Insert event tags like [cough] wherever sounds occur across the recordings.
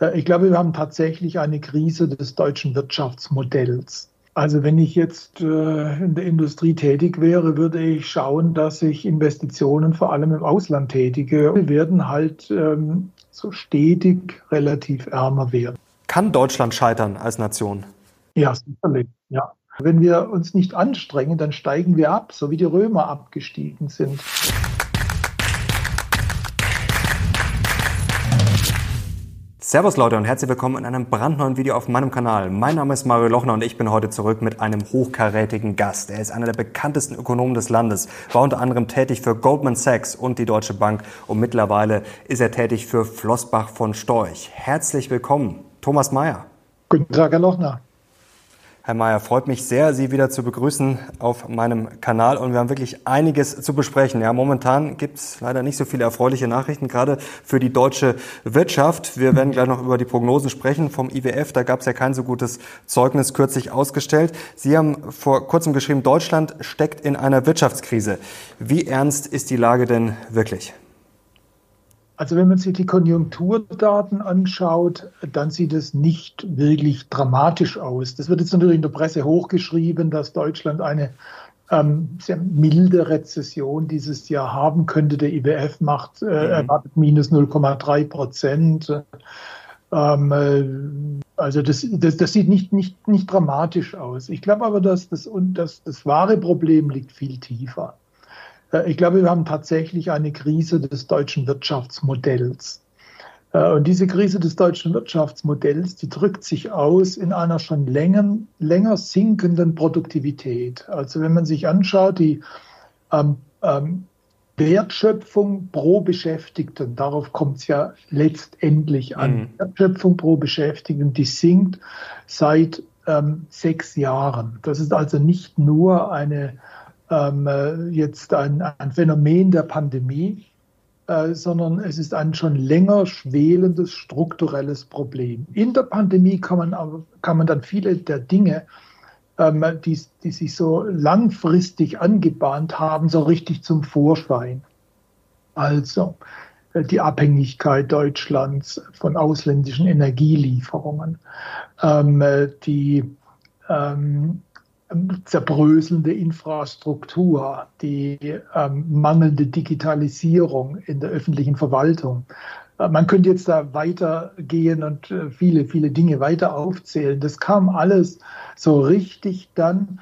Äh, ich glaube, wir haben tatsächlich eine Krise des deutschen Wirtschaftsmodells. Also wenn ich jetzt äh, in der Industrie tätig wäre, würde ich schauen, dass ich Investitionen vor allem im Ausland tätige. Wir werden halt ähm, so stetig relativ ärmer werden. Kann Deutschland scheitern als Nation? Ja, sicherlich, ja. Wenn wir uns nicht anstrengen, dann steigen wir ab, so wie die Römer abgestiegen sind. Servus Leute und herzlich willkommen in einem brandneuen Video auf meinem Kanal. Mein Name ist Mario Lochner und ich bin heute zurück mit einem hochkarätigen Gast. Er ist einer der bekanntesten Ökonomen des Landes, war unter anderem tätig für Goldman Sachs und die Deutsche Bank und mittlerweile ist er tätig für Flossbach von Storch. Herzlich willkommen, Thomas Mayer. Guten Tag, Herr Lochner. Herr Mayer, freut mich sehr, Sie wieder zu begrüßen auf meinem Kanal und wir haben wirklich einiges zu besprechen. Ja, momentan gibt es leider nicht so viele erfreuliche Nachrichten, gerade für die deutsche Wirtschaft. Wir werden gleich noch über die Prognosen sprechen vom IWF. Da gab es ja kein so gutes Zeugnis kürzlich ausgestellt. Sie haben vor kurzem geschrieben, Deutschland steckt in einer Wirtschaftskrise. Wie ernst ist die Lage denn wirklich? Also wenn man sich die Konjunkturdaten anschaut, dann sieht es nicht wirklich dramatisch aus. Das wird jetzt natürlich in der Presse hochgeschrieben, dass Deutschland eine ähm, sehr milde Rezession dieses Jahr haben könnte. Der IWF macht äh, mhm. erwartet minus 0,3 Prozent. Ähm, äh, also das, das, das, sieht nicht, nicht, nicht dramatisch aus. Ich glaube aber, dass das, das, das wahre Problem liegt viel tiefer. Äh, ich glaube, wir haben tatsächlich eine Krise des deutschen Wirtschaftsmodells. Äh, und diese Krise des deutschen Wirtschaftsmodells, die drückt sich aus in einer schon länger, länger sinkenden Produktivität. Also wenn man sich anschaut, die ähm, ähm, Wertschöpfung pro Beschäftigten, darauf kommt es ja letztendlich an. Mhm. Wertschöpfung pro Beschäftigten, die sinkt seit ähm, sechs Jahren. Das ist also nicht nur eine ähm, äh, jetzt ein, ein, Phänomen der Pandemie, äh, sondern es ist ein schon länger schwelendes strukturelles Problem. In der Pandemie kann man, kann man dann viele der Dinge, ähm, die, die sich so langfristig angebahnt haben, so richtig zum Vorschein. Also äh, die Abhängigkeit Deutschlands von ausländischen Energielieferungen, ähm, äh, die ähm, zerbröselnde Infrastruktur, die ähm, mangelnde Digitalisierung in der öffentlichen Verwaltung. Äh, man könnte jetzt da weitergehen und äh, viele, viele Dinge weiter aufzählen. Das kam alles so richtig dann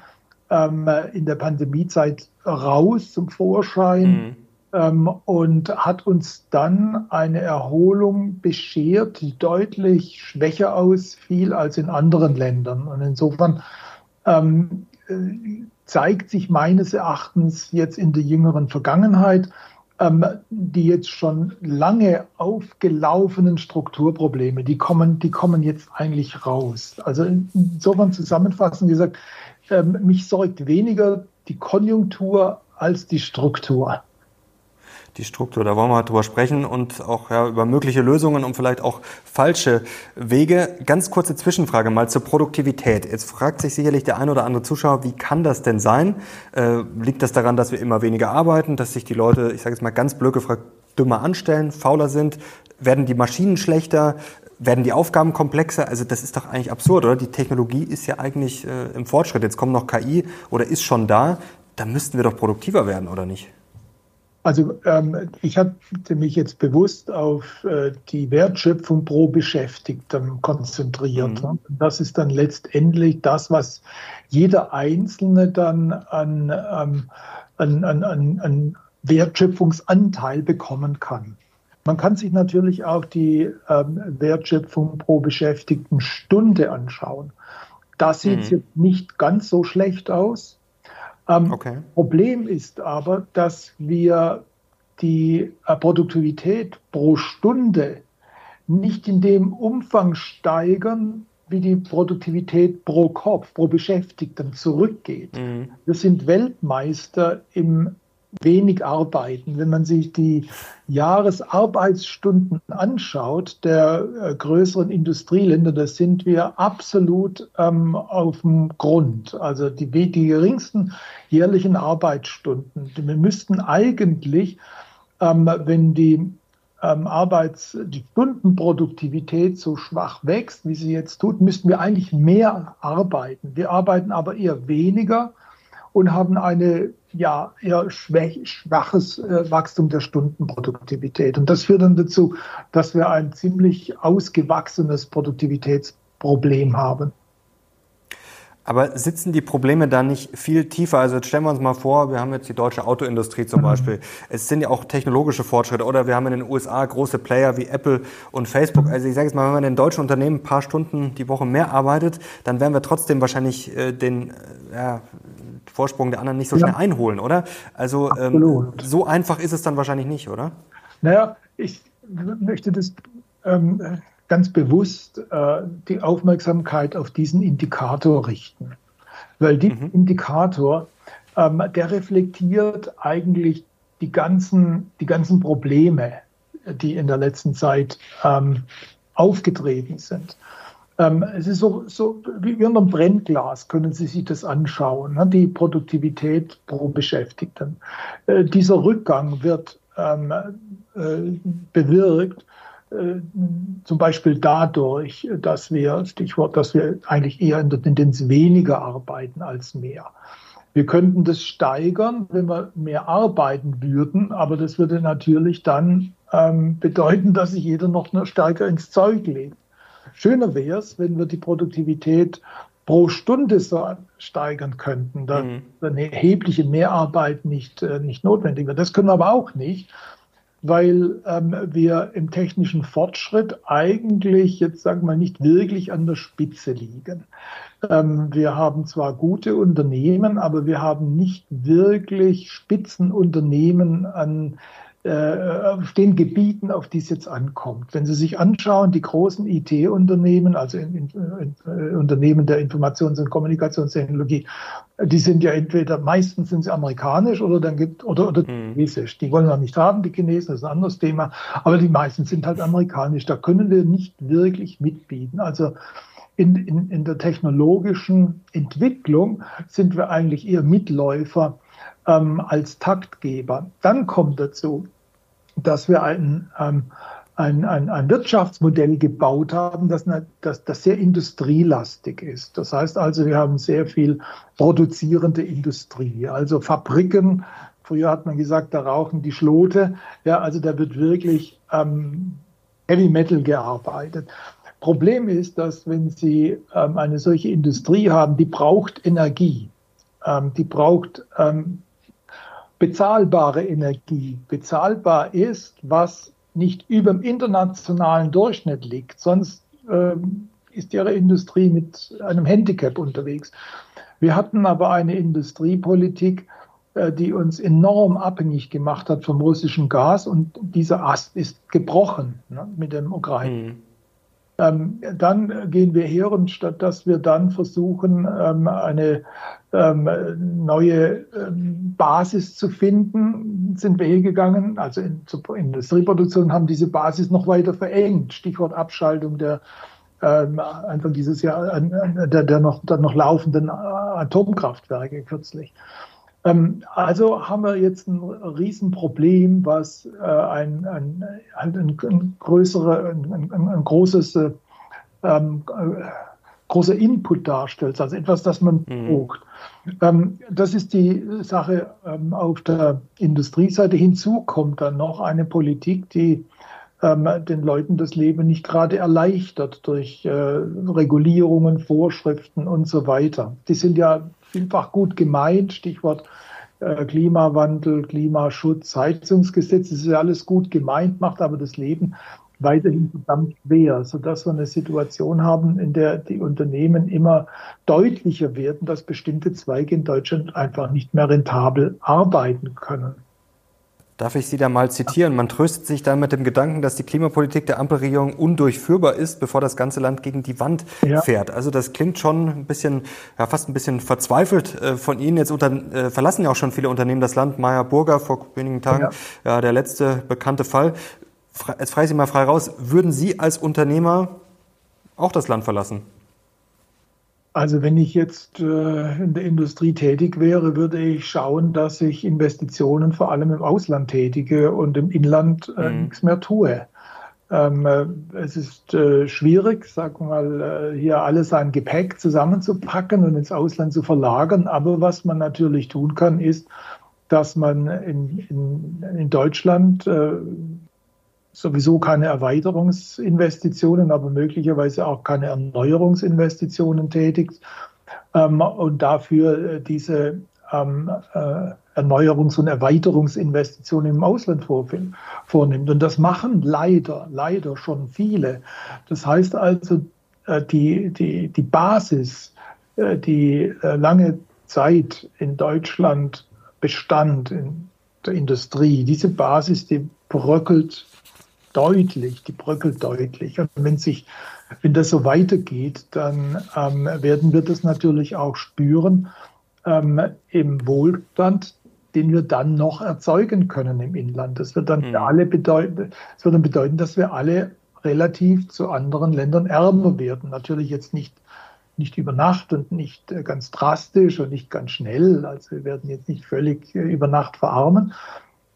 ähm, in der Pandemiezeit raus zum Vorschein. Mhm. Ähm, und hat uns dann eine Erholung beschert, die deutlich schwächer ausfiel als in anderen Ländern. Und insofern ähm, äh, zeigt sich meines Erachtens jetzt in der jüngeren Vergangenheit, ähm, die jetzt schon lange aufgelaufenen Strukturprobleme, die kommen, die kommen jetzt eigentlich raus. Also insofern zusammenfassend gesagt, ähm, mich sorgt weniger die Konjunktur als die Struktur die Struktur. Da wollen wir drüber sprechen und auch ja, über mögliche Lösungen und vielleicht auch falsche Wege. Ganz kurze Zwischenfrage mal zur Produktivität. Jetzt fragt sich sicherlich der ein oder andere Zuschauer, wie kann das denn sein? Äh, liegt das daran, dass wir immer weniger arbeiten, dass sich die Leute, ich sage jetzt mal ganz blöd gefragt, dümmer anstellen, fauler sind? Werden die Maschinen schlechter? Werden die Aufgaben komplexer? Also das ist doch eigentlich absurd, oder? Die Technologie ist ja eigentlich äh, im Fortschritt. Jetzt kommt noch KI oder ist schon da. Da müssten wir doch produktiver werden, oder nicht? Also ähm, ich hatte mich jetzt bewusst auf äh, die Wertschöpfung pro Beschäftigten konzentriert. Mhm. Das ist dann letztendlich das, was jeder Einzelne dann an, ähm, an, an, an, an Wertschöpfungsanteil bekommen kann. Man kann sich natürlich auch die ähm, Wertschöpfung pro Beschäftigten Stunde anschauen. Da sieht es mhm. jetzt nicht ganz so schlecht aus. Ähm, okay. Problem ist aber, dass wir die äh, Produktivität pro Stunde nicht in dem Umfang steigern, wie die Produktivität pro Kopf, pro Beschäftigten zurückgeht. Mhm. Wir sind Weltmeister im wenig arbeiten. Wenn man sich die Jahresarbeitsstunden anschaut der äh, größeren Industrieländer, da sind wir absolut ähm, auf dem Grund. Also die, die geringsten jährlichen Arbeitsstunden. Wir müssten eigentlich, ähm, wenn die ähm, Arbeits-, die Stundenproduktivität so schwach wächst, wie sie jetzt tut, müssten wir eigentlich mehr arbeiten. Wir arbeiten aber eher weniger und haben eine ja eher schwach, schwaches äh, Wachstum der Stundenproduktivität. Und das führt dann dazu, dass wir ein ziemlich ausgewachsenes Produktivitätsproblem haben. Aber sitzen die Probleme da nicht viel tiefer? Also jetzt stellen wir uns mal vor, wir haben jetzt die deutsche Autoindustrie zum mhm. Beispiel. Es sind ja auch technologische Fortschritte oder wir haben in den USA große Player wie Apple und Facebook. Also ich sage jetzt mal, wenn man in deutschen Unternehmen ein paar Stunden die Woche mehr arbeitet, dann werden wir trotzdem wahrscheinlich äh, den äh, ja, Vorsprung der anderen nicht so ja. schnell einholen, oder? Also ähm, so einfach ist es dann wahrscheinlich nicht, oder? Naja, ich möchte das ähm, ganz bewusst äh, die Aufmerksamkeit auf diesen Indikator richten. Weil dieser mhm. Indikator, ähm, der reflektiert eigentlich die ganzen, die ganzen Probleme, die in der letzten Zeit ähm, aufgetreten sind. Ähm, es ist so, so wie unter einem Brennglas, können Sie sich das anschauen, ne? die Produktivität pro Beschäftigten. Äh, dieser Rückgang wird ähm, äh, bewirkt äh, zum Beispiel dadurch, dass wir, Stichwort, dass wir eigentlich eher in der Tendenz weniger arbeiten als mehr. Wir könnten das steigern, wenn wir mehr arbeiten würden, aber das würde natürlich dann ähm, bedeuten, dass sich jeder noch stärker ins Zeug legt. Schöner wäre es, wenn wir die Produktivität pro Stunde so steigern könnten, dass mhm. eine erhebliche Mehrarbeit nicht, äh, nicht notwendig wird. Das können wir aber auch nicht weil ähm, wir im technischen Fortschritt eigentlich jetzt sagen wir mal nicht wirklich an der Spitze liegen. Ähm, wir haben zwar gute Unternehmen, aber wir haben nicht wirklich Spitzenunternehmen an auf den Gebieten, auf die es jetzt ankommt. Wenn Sie sich anschauen, die großen IT-Unternehmen, also in, in, in, äh, Unternehmen der Informations- und Kommunikationstechnologie, die sind ja entweder meistens sind sie amerikanisch oder dann gibt oder oder hm. chinesisch. Die wollen wir nicht haben, die Chinesen, das ist ein anderes Thema, aber die meisten sind halt amerikanisch. Da können wir nicht wirklich mitbieten. Also in, in, in der technologischen Entwicklung sind wir eigentlich eher Mitläufer ähm, als Taktgeber. Dann kommt dazu, dass wir ein, ähm, ein, ein, ein Wirtschaftsmodell gebaut haben, das, das, das sehr industrielastig ist. Das heißt also, wir haben sehr viel produzierende Industrie, also Fabriken. Früher hat man gesagt, da rauchen die Schlote. Ja, also da wird wirklich ähm, Heavy Metal gearbeitet. Problem ist, dass wenn Sie ähm, eine solche Industrie haben, die braucht Energie. Ähm, die braucht ähm, bezahlbare Energie bezahlbar ist, was nicht über dem internationalen Durchschnitt liegt. Sonst ähm, ist ihre Industrie mit einem Handicap unterwegs. Wir hatten aber eine Industriepolitik, äh, die uns enorm abhängig gemacht hat vom russischen Gas und dieser Ast ist gebrochen ne, mit dem Ukraine. Mhm. Ähm, dann gehen wir her und statt dass wir dann versuchen, ähm, eine ähm, neue Basis zu finden, sind wir hergegangen, also in, zur Industrieproduktion haben diese Basis noch weiter verengt. Stichwort Abschaltung der Anfang dieses Jahr der, der, noch, der noch laufenden Atomkraftwerke kürzlich. Ähm, also haben wir jetzt ein Riesenproblem, was äh, ein, ein, ein, größere, ein, ein großes äh, ähm, äh, großer Input darstellt, also etwas, das man mhm. braucht. Ähm, das ist die Sache ähm, auf der Industrieseite. Hinzu kommt dann noch eine Politik, die ähm, den Leuten das Leben nicht gerade erleichtert durch äh, Regulierungen, Vorschriften und so weiter. Die sind ja vielfach gut gemeint, Stichwort äh, Klimawandel, Klimaschutz, Heizungsgesetz, das ist ja alles gut gemeint, macht aber das Leben weiterhin verdammt schwer, sodass wir eine Situation haben, in der die Unternehmen immer deutlicher werden, dass bestimmte Zweige in Deutschland einfach nicht mehr rentabel arbeiten können. Darf ich Sie da mal zitieren? Man tröstet sich dann mit dem Gedanken, dass die Klimapolitik der Ampelregierung undurchführbar ist, bevor das ganze Land gegen die Wand ja. fährt. Also das klingt schon ein bisschen, ja, fast ein bisschen verzweifelt äh, von Ihnen. Jetzt unter, äh, verlassen ja auch schon viele Unternehmen das Land. Meyer Burger vor wenigen Tagen, ja. ja der letzte bekannte Fall. Jetzt frage ich Sie mal frei raus. Würden Sie als Unternehmer auch das Land verlassen? Also wenn ich jetzt äh, in der Industrie tätig wäre, würde ich schauen, dass ich Investitionen vor allem im Ausland tätige und im Inland äh, mhm. nichts mehr tue. Ähm, äh, es ist äh, schwierig, sagen wir mal, äh, hier alles sein Gepäck zusammenzupacken und ins Ausland zu verlagern. Aber was man natürlich tun kann, ist, dass man in, in, in Deutschland sowieso keine Erweiterungsinvestitionen, aber möglicherweise auch keine Erneuerungsinvestitionen tätigt ähm, und dafür äh, diese ähm, äh, Erneuerungs- und Erweiterungsinvestitionen im Ausland vornimmt. Und das machen leider, leider schon viele. Das heißt also, äh, die, die, die Basis, äh, die äh, lange Zeit in Deutschland bestand, in der Industrie, diese Basis, die bröckelt deutlich, die bröckelt deutlich. Und wenn sich, wenn das so weitergeht, dann ähm, werden wir das natürlich auch spüren ähm, im Wohlstand, den wir dann noch erzeugen können im Inland. Das wird dann mhm. alle bedeuten, das wird dann bedeuten, dass wir alle relativ zu anderen Ländern ärmer werden. Natürlich jetzt nicht, nicht über Nacht und nicht äh, ganz drastisch und nicht ganz schnell. Also wir werden jetzt nicht völlig äh, über Nacht verarmen.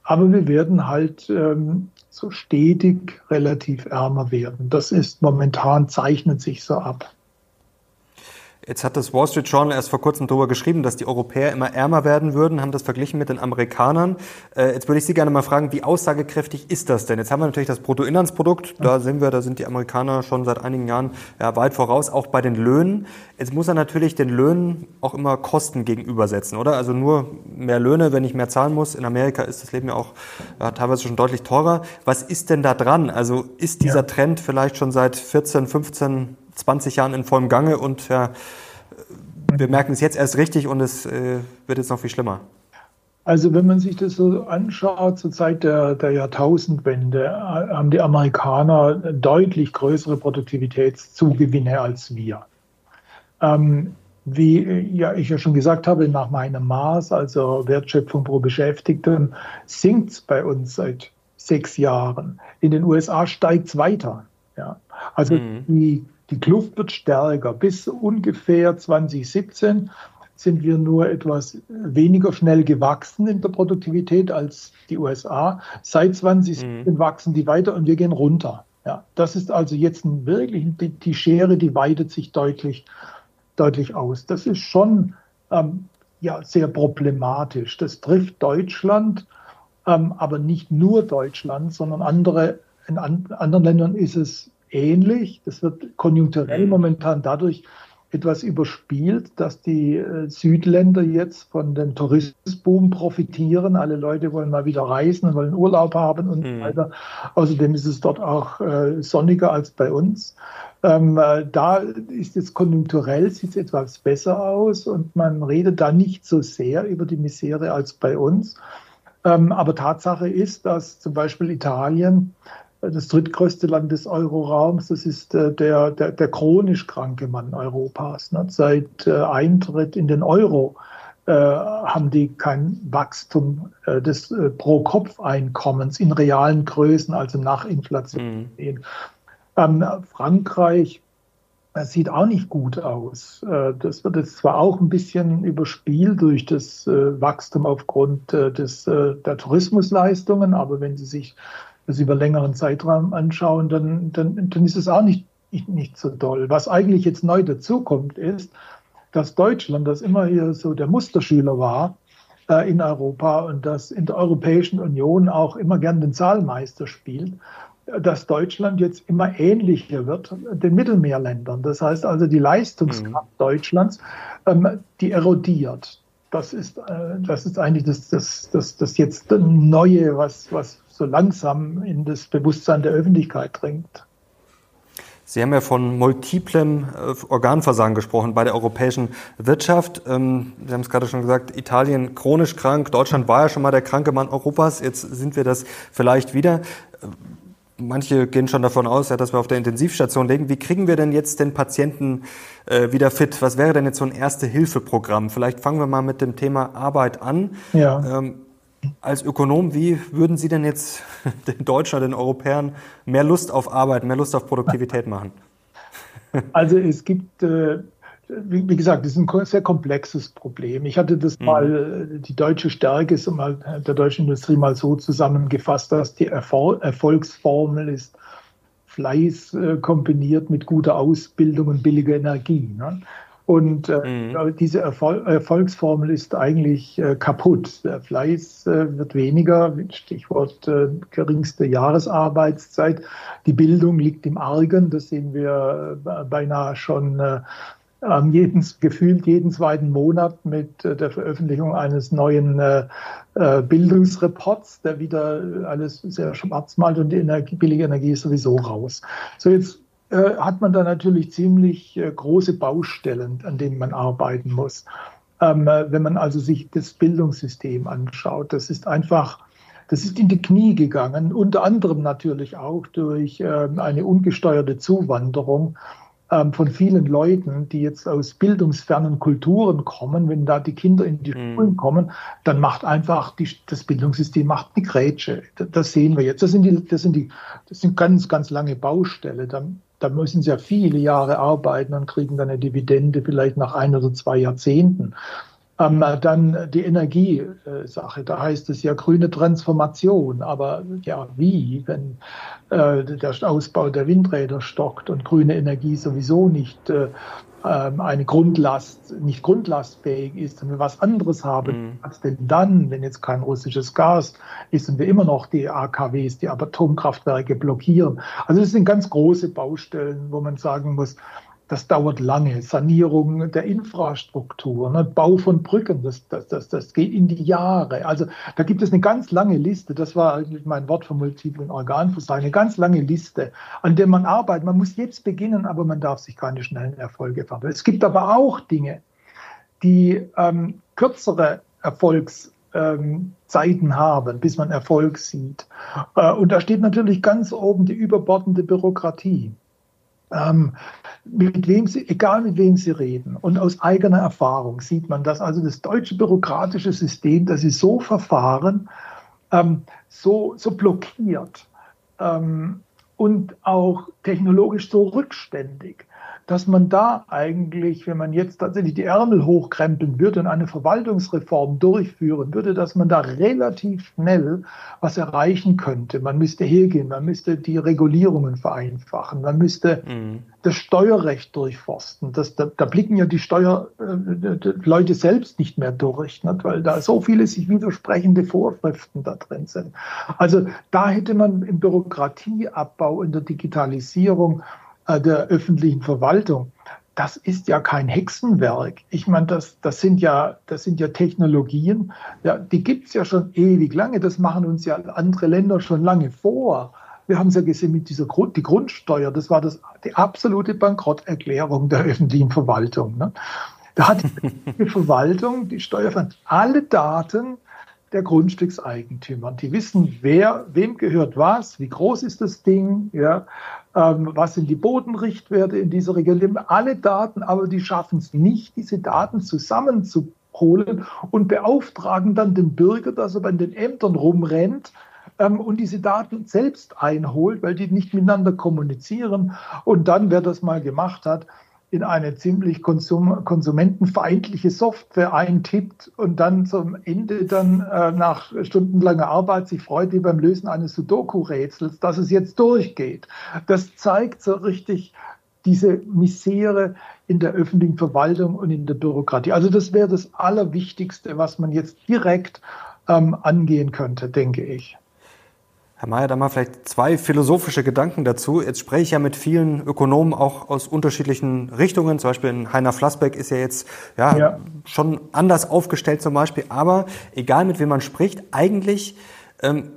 Aber wir werden halt ähm, so stetig relativ ärmer werden. Das ist momentan, zeichnet sich so ab. Jetzt hat das Wall Street Journal erst vor kurzem darüber geschrieben, dass die Europäer immer ärmer werden würden, haben das verglichen mit den Amerikanern. Äh, jetzt würde ich Sie gerne mal fragen, wie aussagekräftig ist das denn? Jetzt haben wir natürlich das Bruttoinlandsprodukt, da sehen wir, da sind die Amerikaner schon seit einigen Jahren ja, weit voraus, auch bei den Löhnen. Jetzt muss er natürlich den Löhnen auch immer Kosten gegenübersetzen, oder? Also nur mehr Löhne, wenn ich mehr zahlen muss. In Amerika ist das Leben ja auch ja, teilweise schon deutlich teurer. Was ist denn da dran? Also ist dieser ja. Trend vielleicht schon seit 14, 15 20 Jahren in vollem Gange und ja, wir merken es jetzt erst richtig und es äh, wird jetzt noch viel schlimmer. Also wenn man sich das so anschaut, zur Zeit der, der Jahrtausendwende äh, haben die Amerikaner deutlich größere Produktivitätszugewinne als wir. Ähm, wie ja, ich ja schon gesagt habe, nach meinem Maß, also Wertschöpfung pro Beschäftigten, sinkt es bei uns seit sechs Jahren. In den USA steigt es weiter. Ja. Also mhm. die die Kluft wird stärker. Bis ungefähr 2017 sind wir nur etwas weniger schnell gewachsen in der Produktivität als die USA. Seit 2017 mhm. wachsen die weiter und wir gehen runter. Ja, das ist also jetzt wirklich die, die Schere, die weitet sich deutlich, deutlich aus. Das ist schon ähm, ja, sehr problematisch. Das trifft Deutschland, ähm, aber nicht nur Deutschland, sondern andere, in an, anderen Ländern ist es ähnlich. Das wird konjunkturell mhm. momentan dadurch etwas überspielt, dass die äh, Südländer jetzt von dem Tourismusboom profitieren. Alle Leute wollen mal wieder reisen, wollen Urlaub haben und mhm. so weiter. Außerdem ist es dort auch äh, sonniger als bei uns. Ähm, äh, da ist es konjunkturell, sieht es etwas besser aus und man redet da nicht so sehr über die Misere als bei uns. Ähm, aber Tatsache ist, dass zum Beispiel Italien das drittgrößte Land des Euroraums. Das ist äh, der, der, der, chronisch kranke Mann Europas. Ne? Seit äh, Eintritt in den Euro äh, haben die kein Wachstum äh, des äh, Pro-Kopf-Einkommens in realen Größen, also nach Inflation. Mhm. Ähm, Frankreich das sieht auch nicht gut aus. Das wird jetzt zwar auch ein bisschen überspielt durch das Wachstum aufgrund des, der Tourismusleistungen, aber wenn Sie sich das über längeren Zeitraum anschauen, dann, dann, dann ist es auch nicht, nicht, nicht so toll. Was eigentlich jetzt neu dazukommt, ist, dass Deutschland, das immer hier so der Musterschüler war äh, in Europa und das in der Europäischen Union auch immer gern den Zahlmeister spielt, dass Deutschland jetzt immer ähnlicher wird den Mittelmeerländern. Das heißt also, die Leistungskraft mhm. Deutschlands, ähm, die erodiert. Das ist, äh, das ist eigentlich das, das, das, das jetzt Neue, was, was so langsam in das Bewusstsein der Öffentlichkeit dringt. Sie haben ja von multiplem äh, Organversagen gesprochen bei der europäischen Wirtschaft. Ähm, Sie haben es gerade schon gesagt, Italien chronisch krank, Deutschland war ja schon mal der kranke Mann Europas, jetzt sind wir das vielleicht wieder. Manche gehen schon davon aus, dass wir auf der Intensivstation liegen. Wie kriegen wir denn jetzt den Patienten äh, wieder fit? Was wäre denn jetzt so ein Erste-Hilfe-Programm? Vielleicht fangen wir mal mit dem Thema Arbeit an. Ja. Ähm, als Ökonom, wie würden Sie denn jetzt [laughs] den Deutschen, den Europäern mehr Lust auf Arbeit, mehr Lust auf Produktivität machen? Also es gibt, äh, wie, wie, gesagt, das ist ein sehr komplexes Problem. Ich hatte das mhm. mal, äh, die deutsche Stärke ist mal der deutschen Industrie mal so zusammengefasst, dass die Erfol Erfolgsformel ist Fleiß äh, kombiniert mit guter Ausbildung und billiger Energie. Ne? Und äh, mhm. diese Erfol Erfolgsformel ist eigentlich äh, kaputt. Der Fleiß äh, wird weniger, Stichwort äh, geringste Jahresarbeitszeit. Die Bildung liegt im Argen, das sehen wir äh, beinahe schon äh, jeden, gefühlt jeden zweiten Monat mit äh, der Veröffentlichung eines neuen äh, äh, Bildungsreports, der wieder alles sehr schwarz malt und die Energie, billige Energie ist sowieso raus. So jetzt äh, hat man da natürlich ziemlich äh, große Baustellen, an denen man arbeiten muss. Ähm, äh, wenn man also sich das Bildungssystem anschaut, das ist einfach das ist in die Knie gegangen, unter anderem natürlich auch durch äh, eine ungesteuerte Zuwanderung ähm, von vielen Leuten, die jetzt aus bildungsfernen Kulturen kommen, wenn da die Kinder in die mhm. Schulen kommen, dann macht einfach die, das Bildungssystem macht eine Grätsche. Das sehen wir jetzt. Das sind, die, das sind, die, das sind ganz, ganz lange Baustelle. Da, da müssen sie ja viele Jahre arbeiten und kriegen dann eine Dividende vielleicht nach ein oder zwei Jahrzehnten. Ähm, dann die Energiesache, da heißt es ja grüne Transformation, aber ja, wie, wenn äh, der Ausbau der Windräder stockt und grüne Energie sowieso nicht äh, ähm, eine Grundlast, nicht grundlastfähig ist und wir was anderes haben, mhm. was denn dann, wenn jetzt kein russisches Gas ist und wir immer noch die AKWs, die Atomkraftwerke blockieren. Also das sind ganz große Baustellen, wo man sagen muss, das dauert lange. Sanierung der Infrastruktur, ne? Bau von Brücken, das, das, das, das geht in die Jahre. Also da gibt es eine ganz lange Liste. Das war eigentlich mein Wort für multiplen Organversagen. Eine ganz lange Liste, an der man arbeitet. Man muss jetzt beginnen, aber man darf sich keine schnellen Erfolge verwandeln. Es gibt aber auch Dinge, die ähm, kürzere Erfolgszeiten ähm, haben, bis man Erfolg sieht. Äh, und da steht natürlich ganz oben die überbordende Bürokratie. Ähm, mit wem Sie, egal mit wem Sie reden. Und aus eigener Erfahrung sieht man, dass also das deutsche bürokratische System, das ist so verfahren, ähm, so, so blockiert ähm, und auch technologisch so rückständig, dass man da eigentlich, wenn man jetzt tatsächlich die Ärmel hochkrempeln würde und eine Verwaltungsreform durchführen würde, dass man da relativ schnell was erreichen könnte. Man müsste hergehen, man müsste die Regulierungen vereinfachen, man müsste mhm. das Steuerrecht durchforsten. Das, da, da blicken ja die Steuerleute äh, selbst nicht mehr durch, nicht? weil da so viele sich widersprechende Vorschriften da drin sind. Also da hätte man im Bürokratieabbau, in der Digitalisierung der öffentlichen Verwaltung, das ist ja kein Hexenwerk. Ich meine, das, das, sind, ja, das sind ja Technologien, ja, die gibt es ja schon ewig lange. Das machen uns ja andere Länder schon lange vor. Wir haben es ja gesehen mit dieser Grund, die Grundsteuer, das war das, die absolute Bankrotterklärung der öffentlichen Verwaltung. Ne? Da hat die [laughs] Verwaltung, die Steuer alle Daten der Grundstückseigentümer. Die wissen, wer, wem gehört was, wie groß ist das Ding, ja, ähm, was sind die Bodenrichtwerte in dieser Region. Alle Daten, aber die schaffen es nicht, diese Daten zusammenzuholen und beauftragen dann den Bürger, dass er bei den Ämtern rumrennt ähm, und diese Daten selbst einholt, weil die nicht miteinander kommunizieren. Und dann, wer das mal gemacht hat, in eine ziemlich konsum konsumentenfeindliche Software eintippt und dann zum Ende dann äh, nach stundenlanger Arbeit sich freut wie beim Lösen eines Sudoku-Rätsels, dass es jetzt durchgeht. Das zeigt so richtig diese Misere in der öffentlichen Verwaltung und in der Bürokratie. Also das wäre das Allerwichtigste, was man jetzt direkt ähm, angehen könnte, denke ich. Herr Mayer, da mal vielleicht zwei philosophische Gedanken dazu. Jetzt spreche ich ja mit vielen Ökonomen auch aus unterschiedlichen Richtungen. Zum Beispiel Heiner Flassbeck ist ja jetzt ja, ja, schon anders aufgestellt zum Beispiel. Aber egal mit wem man spricht, eigentlich ähm,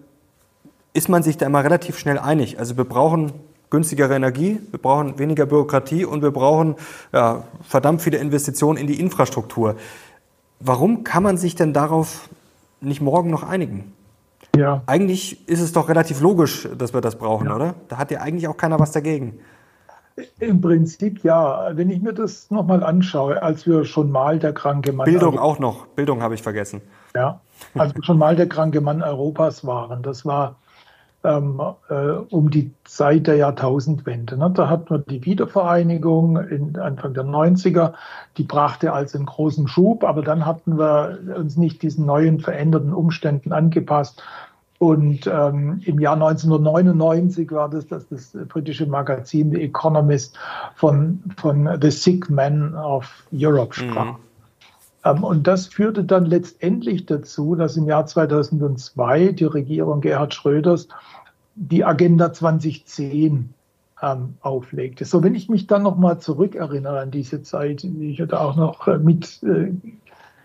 ist man sich da immer relativ schnell einig. Also wir brauchen günstigere Energie, wir brauchen weniger Bürokratie und wir brauchen ja, verdammt viele Investitionen in die Infrastruktur. Warum kann man sich denn darauf nicht morgen noch einigen? Ja. Eigentlich ist es doch relativ logisch, dass wir das brauchen, ja. oder? Da hat ja eigentlich auch keiner was dagegen. Im Prinzip ja. Wenn ich mir das nochmal anschaue, als wir schon mal der kranke Mann. Bildung auch noch. Bildung habe ich vergessen. Ja, als wir schon mal der kranke Mann Europas waren. Das war ähm, äh, um die Zeit der Jahrtausendwende. Ne? Da hatten wir die Wiedervereinigung in Anfang der 90er, die brachte also einen großen Schub, aber dann hatten wir uns nicht diesen neuen veränderten Umständen angepasst. Und ähm, im Jahr 1999 war das, dass das britische Magazin The Economist von, von The Sick Man of Europe sprach. Mhm. Ähm, und das führte dann letztendlich dazu, dass im Jahr 2002 die Regierung Gerhard Schröders die Agenda 2010 ähm, auflegte. So, wenn ich mich dann nochmal zurückerinnere an diese Zeit, die ich da auch noch äh, mit, äh,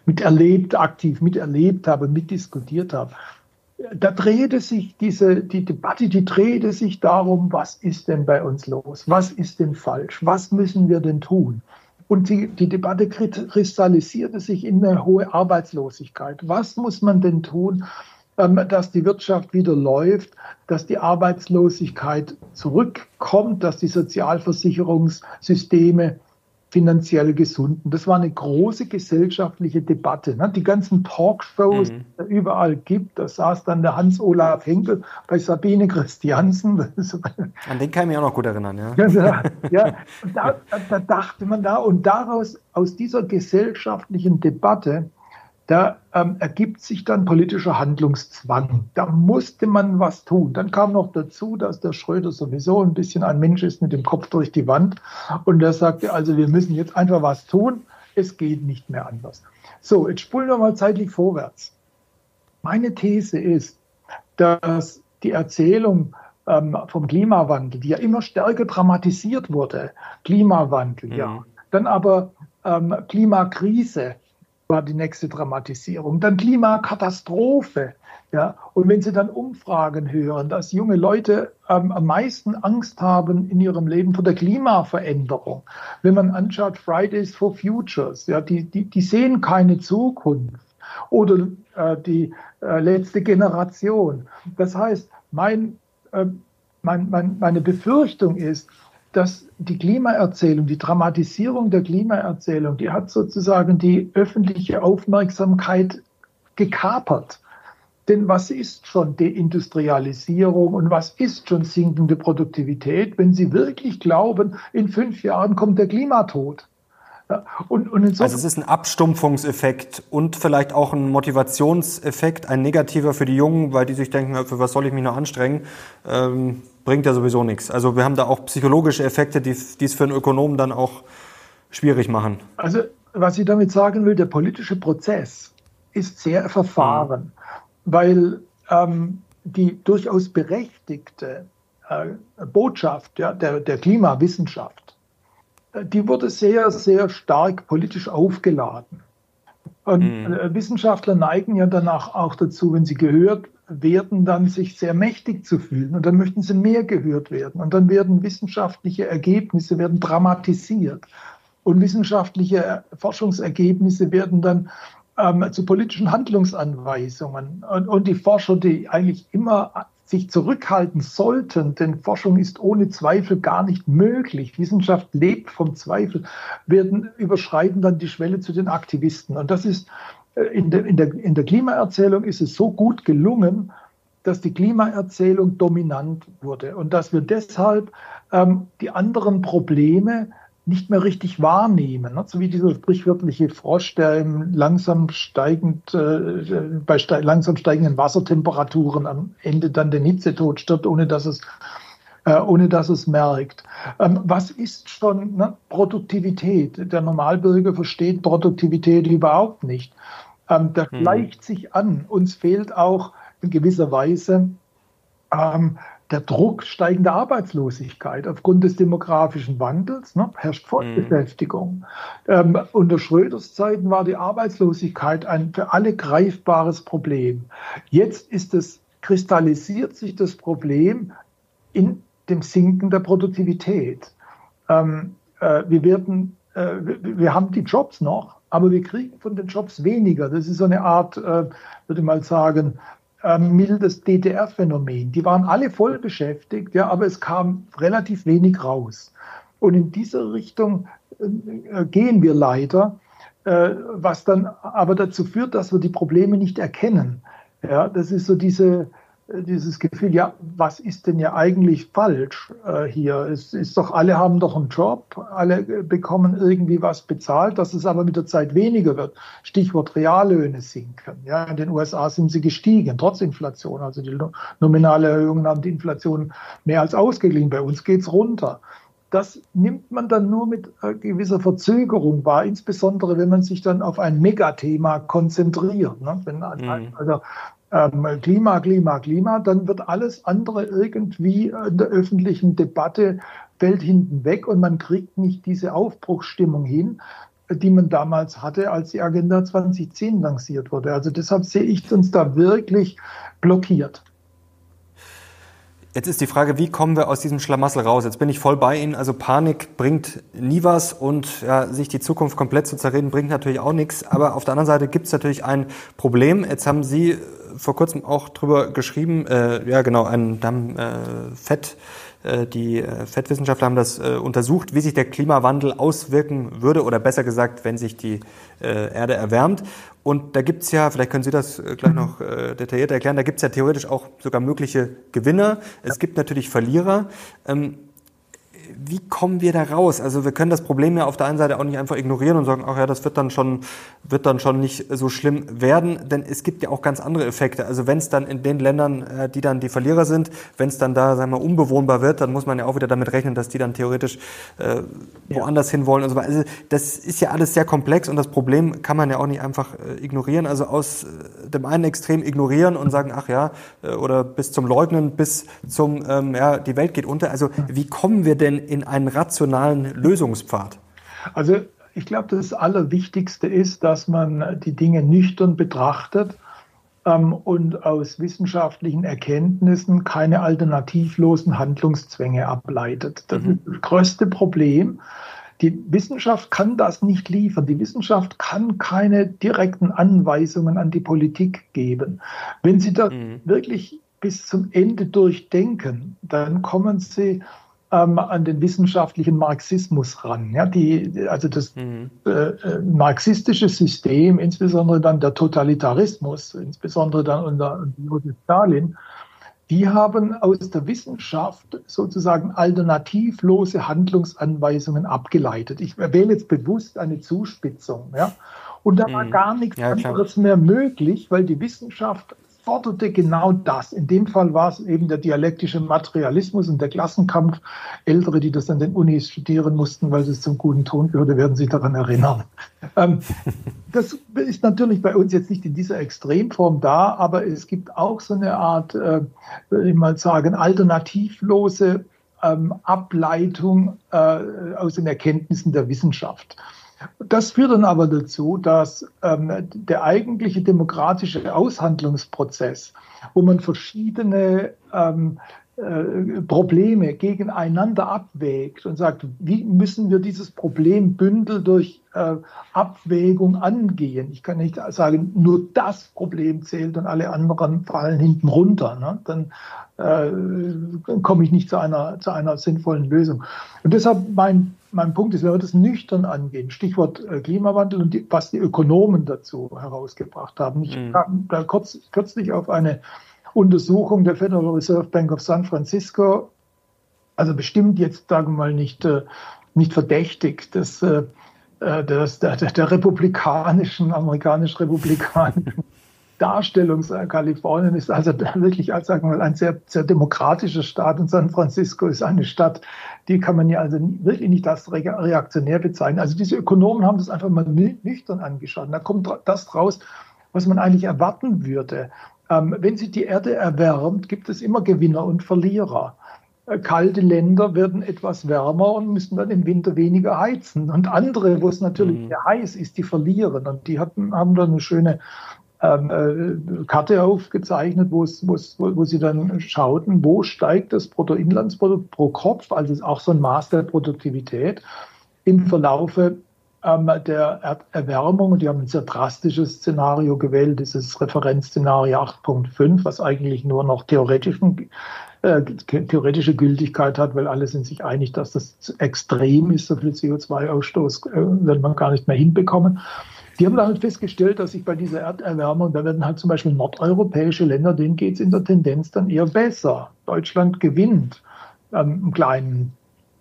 miterlebt, aktiv miterlebt habe, mitdiskutiert habe, da drehte sich diese, die Debatte, die drehte sich darum, was ist denn bei uns los? Was ist denn falsch? Was müssen wir denn tun? Und die, die Debatte kristallisierte sich in eine hohe Arbeitslosigkeit. Was muss man denn tun, ähm, dass die Wirtschaft wieder läuft, dass die Arbeitslosigkeit zurückkommt, dass die Sozialversicherungssysteme finanziell gesunden. Das war eine große gesellschaftliche Debatte. Ne? Die ganzen Talkshows, mhm. die es überall gibt, da saß dann der Hans-Olaf Henkel bei Sabine Christiansen. [laughs] An den kann ich mich auch noch gut erinnern, ja. ja, ja [laughs] da, da dachte man da, und daraus, aus dieser gesellschaftlichen Debatte, da ähm, ergibt sich dann politischer Handlungszwang. Da musste man was tun. Dann kam noch dazu, dass der Schröder sowieso ein bisschen ein Mensch ist mit dem Kopf durch die Wand. Und er sagte, also wir müssen jetzt einfach was tun. Es geht nicht mehr anders. So, jetzt spulen wir mal zeitlich vorwärts. Meine These ist, dass die Erzählung ähm, vom Klimawandel, die ja immer stärker dramatisiert wurde, Klimawandel, mhm. ja, dann aber ähm, Klimakrise, war die nächste Dramatisierung. Dann Klimakatastrophe. Ja, und wenn Sie dann Umfragen hören, dass junge Leute ähm, am meisten Angst haben in ihrem Leben vor der Klimaveränderung, wenn man anschaut Fridays for Futures, ja, die, die, die sehen keine Zukunft oder äh, die äh, letzte Generation. Das heißt, mein, äh, mein, mein, meine Befürchtung ist, dass die Klimaerzählung, die Dramatisierung der Klimaerzählung, die hat sozusagen die öffentliche Aufmerksamkeit gekapert. Denn was ist schon Deindustrialisierung und was ist schon sinkende Produktivität, wenn Sie wirklich glauben, in fünf Jahren kommt der Klimatod? Und, und also es ist ein Abstumpfungseffekt und vielleicht auch ein Motivationseffekt, ein negativer für die Jungen, weil die sich denken, für was soll ich mich noch anstrengen? Ähm, bringt ja sowieso nichts. Also wir haben da auch psychologische Effekte, die, es für einen Ökonomen dann auch schwierig machen. Also was ich damit sagen will, der politische Prozess ist sehr verfahren, mhm. weil ähm, die durchaus berechtigte äh, Botschaft ja, der, der Klimawissenschaft, äh, die wurde sehr, sehr stark politisch aufgeladen. Und mhm. Äh, Wissenschaftler neigen ja danach auch dazu, wenn sie gehört werden, dann sich sehr mächtig zu fühlen. Und dann möchten sie mehr gehört werden. Und dann werden wissenschaftliche Ergebnisse werden dramatisiert. Und wissenschaftliche Forschungsergebnisse werden dann ähm, zu politischen Handlungsanweisungen. Und, und die Forscher, die eigentlich immer sich zurückhalten sollten, denn Forschung ist ohne Zweifel gar nicht möglich. Wissenschaft lebt vom Zweifel, werden überschreiten dann die Schwelle zu den Aktivisten. Und das ist in der, in der, in der Klimaerzählung ist es so gut gelungen, dass die Klimaerzählung dominant wurde und dass wir deshalb ähm, die anderen Probleme nicht mehr richtig wahrnehmen. Ne? So wie dieser sprichwörtliche Frosch, der im langsam steigend, äh, bei ste langsam steigenden Wassertemperaturen am Ende dann den Hitzetod stirbt, ohne dass es, äh, ohne dass es merkt. Ähm, was ist schon ne? Produktivität? Der Normalbürger versteht Produktivität überhaupt nicht. Ähm, das hm. gleicht sich an. Uns fehlt auch in gewisser Weise ähm, der Druck steigender Arbeitslosigkeit aufgrund des demografischen Wandels ne, herrscht Vollbeschäftigung. Mhm. Ähm, unter Schröders Zeiten war die Arbeitslosigkeit ein für alle greifbares Problem. Jetzt ist es, kristallisiert sich das Problem in dem Sinken der Produktivität. Ähm, äh, wir werden, äh, wir, wir haben die Jobs noch, aber wir kriegen von den Jobs weniger. Das ist so eine Art, äh, würde ich mal sagen, äh, mildes DDR-Phänomen. Die waren alle voll beschäftigt, ja, aber es kam relativ wenig raus. Und in diese Richtung äh, gehen wir leider, äh, was dann aber dazu führt, dass wir die Probleme nicht erkennen. Ja, das ist so diese, dieses Gefühl, ja, was ist denn ja eigentlich falsch äh, hier? Es ist doch, alle haben doch einen Job, alle bekommen irgendwie was bezahlt, dass es aber mit der Zeit weniger wird. Stichwort Reallöhne sinken. Ja, in den USA sind sie gestiegen, trotz Inflation. Also die nominale Erhöhungen haben die Inflation mehr als ausgeglichen. Bei uns geht's runter. Das nimmt man dann nur mit äh, gewisser Verzögerung wahr, insbesondere wenn man sich dann auf ein Megathema konzentriert. Ne? Wenn, mhm. also ähm, Klima, Klima, Klima, dann wird alles andere irgendwie in der öffentlichen Debatte fällt hinten weg und man kriegt nicht diese Aufbruchsstimmung hin, die man damals hatte, als die Agenda 2010 lanciert wurde. Also deshalb sehe ich uns da wirklich blockiert. Jetzt ist die Frage, wie kommen wir aus diesem Schlamassel raus? Jetzt bin ich voll bei Ihnen. Also Panik bringt nie was und ja, sich die Zukunft komplett zu zerreden bringt natürlich auch nichts. Aber auf der anderen Seite gibt es natürlich ein Problem. Jetzt haben Sie vor kurzem auch drüber geschrieben, äh, ja genau, ein Damm äh, Fett die äh, Fettwissenschaftler haben das äh, untersucht, wie sich der Klimawandel auswirken würde oder besser gesagt, wenn sich die Erde erwärmt. Und da gibt's ja, vielleicht können Sie das gleich noch detailliert erklären, da gibt's ja theoretisch auch sogar mögliche Gewinner. Es gibt natürlich Verlierer. Wie kommen wir da raus? Also wir können das Problem ja auf der einen Seite auch nicht einfach ignorieren und sagen, ach ja, das wird dann schon, wird dann schon nicht so schlimm werden, denn es gibt ja auch ganz andere Effekte. Also wenn es dann in den Ländern, äh, die dann die Verlierer sind, wenn es dann da, sagen wir, unbewohnbar wird, dann muss man ja auch wieder damit rechnen, dass die dann theoretisch äh, woanders ja. hinwollen und so weiter. Also das ist ja alles sehr komplex und das Problem kann man ja auch nicht einfach äh, ignorieren. Also aus äh, dem einen Extrem ignorieren und sagen, ach ja, äh, oder bis zum Leugnen, bis zum, ähm, ja, die Welt geht unter. Also wie kommen wir denn in einen rationalen Lösungspfad? Also ich glaube, das Allerwichtigste ist, dass man die Dinge nüchtern betrachtet ähm, und aus wissenschaftlichen Erkenntnissen keine alternativlosen Handlungszwänge ableitet. Das mhm. ist das größte Problem. Die Wissenschaft kann das nicht liefern. Die Wissenschaft kann keine direkten Anweisungen an die Politik geben. Wenn Sie das mhm. wirklich bis zum Ende durchdenken, dann kommen Sie ähm, an den wissenschaftlichen Marxismus ran. Ja, die, also das mhm. äh, äh, marxistische System, insbesondere dann der Totalitarismus, insbesondere dann unter Josef Stalin, die haben aus der Wissenschaft sozusagen alternativlose Handlungsanweisungen abgeleitet. Ich wähle jetzt bewusst eine Zuspitzung. Ja? Und da war mhm. gar nichts ja, anderes mehr möglich, weil die Wissenschaft forderte genau das. In dem Fall war es eben der dialektische Materialismus und der Klassenkampf. Ältere, die das an den Unis studieren mussten, weil es zum guten Ton gehörte, werden sich daran erinnern. [laughs] Ähm, das ist natürlich bei uns jetzt nicht in dieser Extremform da, aber es gibt auch so eine Art, äh, würde ich mal sagen, alternativlose ähm, Ableitung äh, aus den Erkenntnissen der Wissenschaft. Das führt dann aber dazu, dass ähm, der eigentliche demokratische Aushandlungsprozess, wo man verschiedene ähm, äh, Probleme gegeneinander abwägt und sagt, wie müssen wir dieses Problem Bündel durch äh, Abwägung angehen. Ich kann nicht sagen, nur das Problem zählt und alle anderen fallen hinten runter. Ne? Dann äh, komme ich nicht zu einer, zu einer sinnvollen Lösung. Und deshalb mein, mein Punkt ist, wenn wir das nüchtern angehen, Stichwort äh, Klimawandel und die, was die Ökonomen dazu herausgebracht haben. Ich mhm. kam da kurz, kürzlich auf eine Untersuchung der Federal Reserve Bank of San Francisco, also bestimmt jetzt, sagen wir mal, nicht, äh, nicht verdächtig, dass, äh, dass der, der republikanischen, amerikanisch-republikanischen Darstellung Kalifornien ist also wirklich als sagen wir mal ein sehr, sehr demokratischer Staat und San Francisco ist eine Stadt, die kann man ja also wirklich nicht als reaktionär bezeichnen. Also diese Ökonomen haben das einfach mal nüchtern angeschaut. Und da kommt das raus, was man eigentlich erwarten würde. Ähm, wenn sich die Erde erwärmt, gibt es immer Gewinner und Verlierer. Äh, kalte Länder werden etwas wärmer und müssen dann im Winter weniger heizen. Und andere, wo es natürlich mhm. sehr heiß ist, die verlieren. Und die hatten, haben dann eine schöne ähm, äh, Karte aufgezeichnet, wo, es, wo, es, wo, sie dann schauten, wo steigt das Bruttoinlandsprodukt pro Kopf, also auch so ein Maß der Produktivität im Verlaufe ähm, der Erwärmung. Und die haben ein sehr drastisches Szenario gewählt, dieses Referenzszenario 8.5, was eigentlich nur noch theoretischen äh, theoretische Gültigkeit hat, weil alle sind sich einig, dass das extrem ist, so viel CO2-Ausstoß äh, wird man gar nicht mehr hinbekommen. Die haben halt festgestellt, dass sich bei dieser Erderwärmung, da werden halt zum Beispiel nordeuropäische Länder, denen geht es in der Tendenz dann eher besser. Deutschland gewinnt ähm, einen kleinen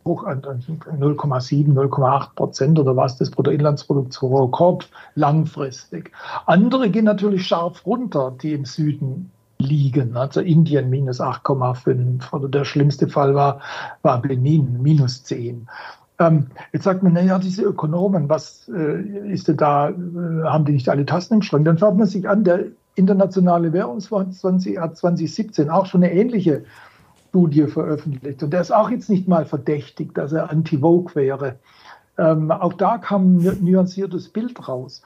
hoch an 0,7, 0,8 Prozent oder was des Bruttoinlandsprodukts pro Kopf langfristig. Andere gehen natürlich scharf runter, die im Süden liegen. Also Indien minus 8,5 oder der schlimmste Fall war, war Benin minus 10. Ähm, jetzt sagt man, naja, diese Ökonomen, was äh, ist denn da, äh, haben die nicht alle Tasten im Schrank? Dann schaut man sich an, der Internationale Währungsfonds 20, hat 2017 auch schon eine ähnliche Studie veröffentlicht. Und der ist auch jetzt nicht mal verdächtig, dass er anti-Vogue wäre. Ähm, auch da kam ein nuanciertes Bild raus.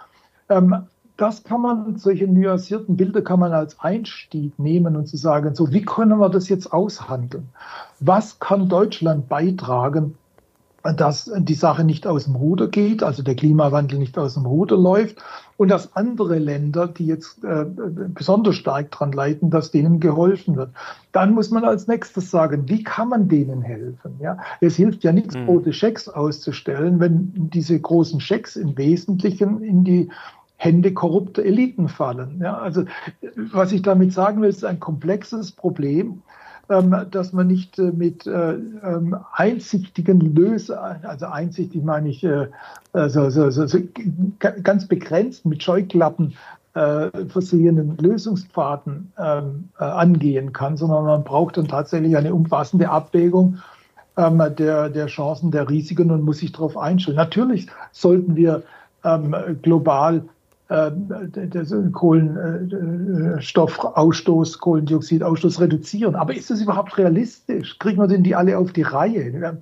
Ähm, das kann man, solche nuancierten Bilder kann man als Einstieg nehmen und zu sagen, so, wie können wir das jetzt aushandeln? Was kann Deutschland beitragen, dass die Sache nicht aus dem Ruder geht, also der Klimawandel nicht aus dem Ruder läuft und dass andere Länder, die jetzt äh, besonders stark dran leiden, dass denen geholfen wird. Dann muss man als nächstes sagen, wie kann man denen helfen? Ja, es hilft ja nichts, mhm. rote Schecks auszustellen, wenn diese großen Schecks im Wesentlichen in die Hände korrupter Eliten fallen. Ja, also was ich damit sagen will, ist ein komplexes Problem dass man nicht äh, mit äh, ähm, einsichtigen Lösungen, also einsichtig meine ich äh, so, so, so, so ganz begrenzt mit Scheuklappen versehenen Lösungspfaden ähm, angehen kann, sondern man braucht dann tatsächlich eine umfassende Abwägung der, der Chancen, der Risiken und muss sich darauf einstellen. Natürlich sollten wir global den Kohlenstoffausstoß, Kohlendioxidausstoß reduzieren. Aber ist das überhaupt realistisch? Kriegen wir denn die alle auf die Reihe?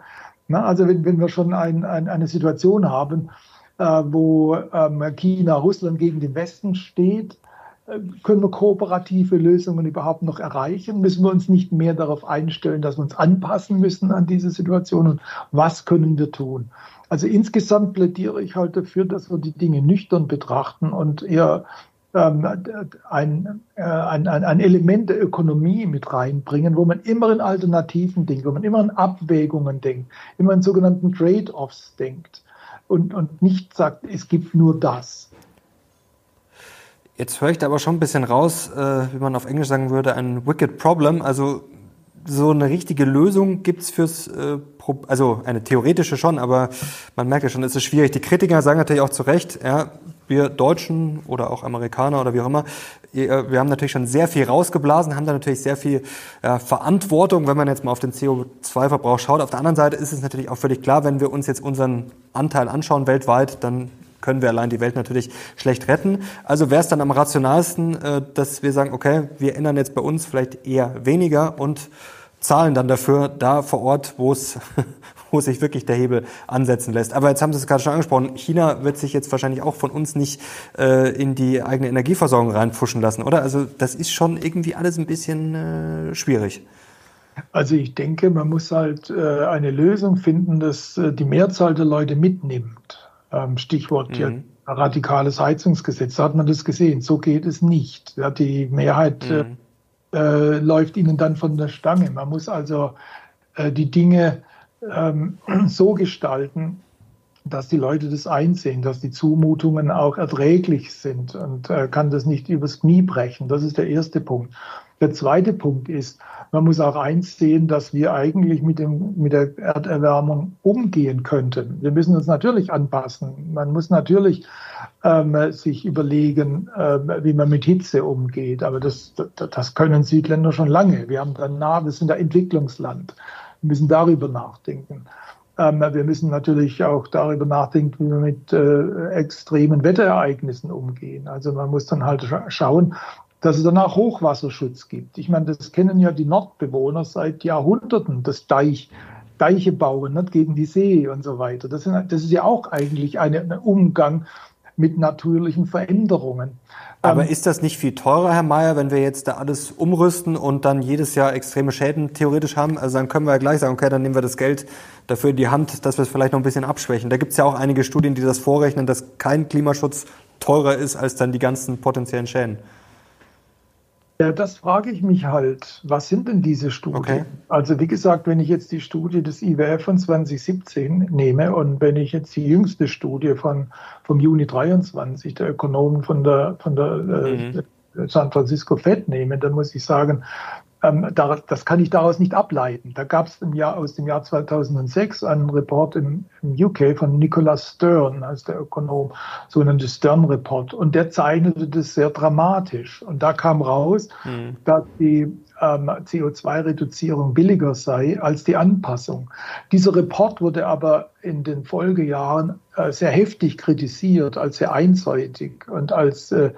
also wenn, wenn wir schon ein, ein, eine Situation haben, äh, wo ähm, China, Russland gegen den Westen steht, äh, können wir kooperative Lösungen überhaupt noch erreichen? Müssen wir uns nicht mehr darauf einstellen, dass wir uns anpassen müssen an diese Situation? Und was können wir tun? Also insgesamt plädiere ich halt dafür, dass wir die Dinge nüchtern betrachten und eher ähm, ein, äh, ein, ein, Element der Ökonomie mit reinbringen, wo man immer in Alternativen denkt, wo man immer in Abwägungen denkt, immer in sogenannten Trade-offs denkt und, und nicht sagt, es gibt nur das. Jetzt höre ich da aber schon ein bisschen raus, äh, wie man auf Englisch sagen würde, ein wicked problem. Also so eine richtige Lösung gibt's fürs, äh, also eine theoretische schon, aber man merkt ja schon, es ist schwierig. Die Kritiker sagen natürlich auch zu Recht, ja, wir Deutschen oder auch Amerikaner oder wie auch immer, wir haben natürlich schon sehr viel rausgeblasen, haben da natürlich sehr viel ja, Verantwortung, wenn man jetzt mal auf den CO2-Verbrauch schaut. Auf der anderen Seite ist es natürlich auch völlig klar, wenn wir uns jetzt unseren Anteil anschauen weltweit, dann können wir allein die Welt natürlich schlecht retten. Also wäre es dann am rationalsten, äh, dass wir sagen, okay, wir ändern jetzt bei uns vielleicht eher weniger und zahlen dann dafür da vor Ort, wo es [laughs] wo sich wirklich der Hebel ansetzen lässt. Aber jetzt haben Sie es gerade schon angesprochen, China wird sich jetzt wahrscheinlich auch von uns nicht äh, in die eigene Energieversorgung reinpfuschen lassen, oder? Also das ist schon irgendwie alles ein bisschen äh, schwierig. Also ich denke, man muss halt äh, eine Lösung finden, dass äh, die Mehrzahl der Leute mitnimmt. Ähm, Stichwort mhm. radikales Heizungsgesetz. Da hat man das gesehen. So geht es nicht. Ja, die Mehrheit äh, mhm. äh, läuft ihnen dann von der Stange. Man muss also äh, die Dinge ähm, [clears throat] so gestalten, dass die Leute das einsehen, dass die Zumutungen auch erträglich sind und äh, kann das nicht übers Knie brechen. Das ist der erste Punkt. Der zweite Punkt ist, man muss auch einsehen, dass wir eigentlich mit, dem, mit der Erderwärmung umgehen könnten. Wir müssen uns natürlich anpassen. Man muss natürlich ähm, sich überlegen, ähm, wie man mit Hitze umgeht. Aber das, das, können Südländer schon lange. Wir haben dann nah, wir sind ein Entwicklungsland. Wir müssen darüber nachdenken. Ähm, wir müssen natürlich auch darüber nachdenken, wie wir mit äh, extremen Wetterereignissen umgehen. Also man muss dann halt schauen, dass es danach Hochwasserschutz gibt. Ich meine, das kennen ja die Nordbewohner seit Jahrhunderten, das Deich, Deiche bauen nicht, gegen die See und so weiter. Das, sind, das ist ja auch eigentlich eine, ein Umgang mit natürlichen Veränderungen. Aber ähm, ist das nicht viel teurer, Herr Mayer, wenn wir jetzt da alles umrüsten und dann jedes Jahr extreme Schäden theoretisch haben? Also dann können wir ja gleich sagen, okay, dann nehmen wir das Geld dafür in die Hand, dass wir es vielleicht noch ein bisschen abschwächen. Da gibt es ja auch einige Studien, die das vorrechnen, dass kein Klimaschutz teurer ist als dann die ganzen potenziellen Schäden. Ja, das frage ich mich halt. Was sind denn diese Studien? Okay. Also wie gesagt, wenn ich jetzt die Studie des IWF von 2017 nehme und wenn ich jetzt die jüngste Studie von, vom Juni 23 der Ökonomen von der, von der äh, mhm. äh, San Francisco Fed nehme, dann muss ich sagen, ähm, das kann ich daraus nicht ableiten. Da gab es aus dem Jahr 2006 einen Report im, im UK von Nicholas Stern, als der Ökonom, sogenannte Stern-Report. Und der zeichnete das sehr dramatisch. Und da kam raus, mhm. dass die ähm, CO2-Reduzierung billiger sei als die Anpassung. Dieser Report wurde aber in den Folgejahren äh, sehr heftig kritisiert, als sehr einseitig und als äh,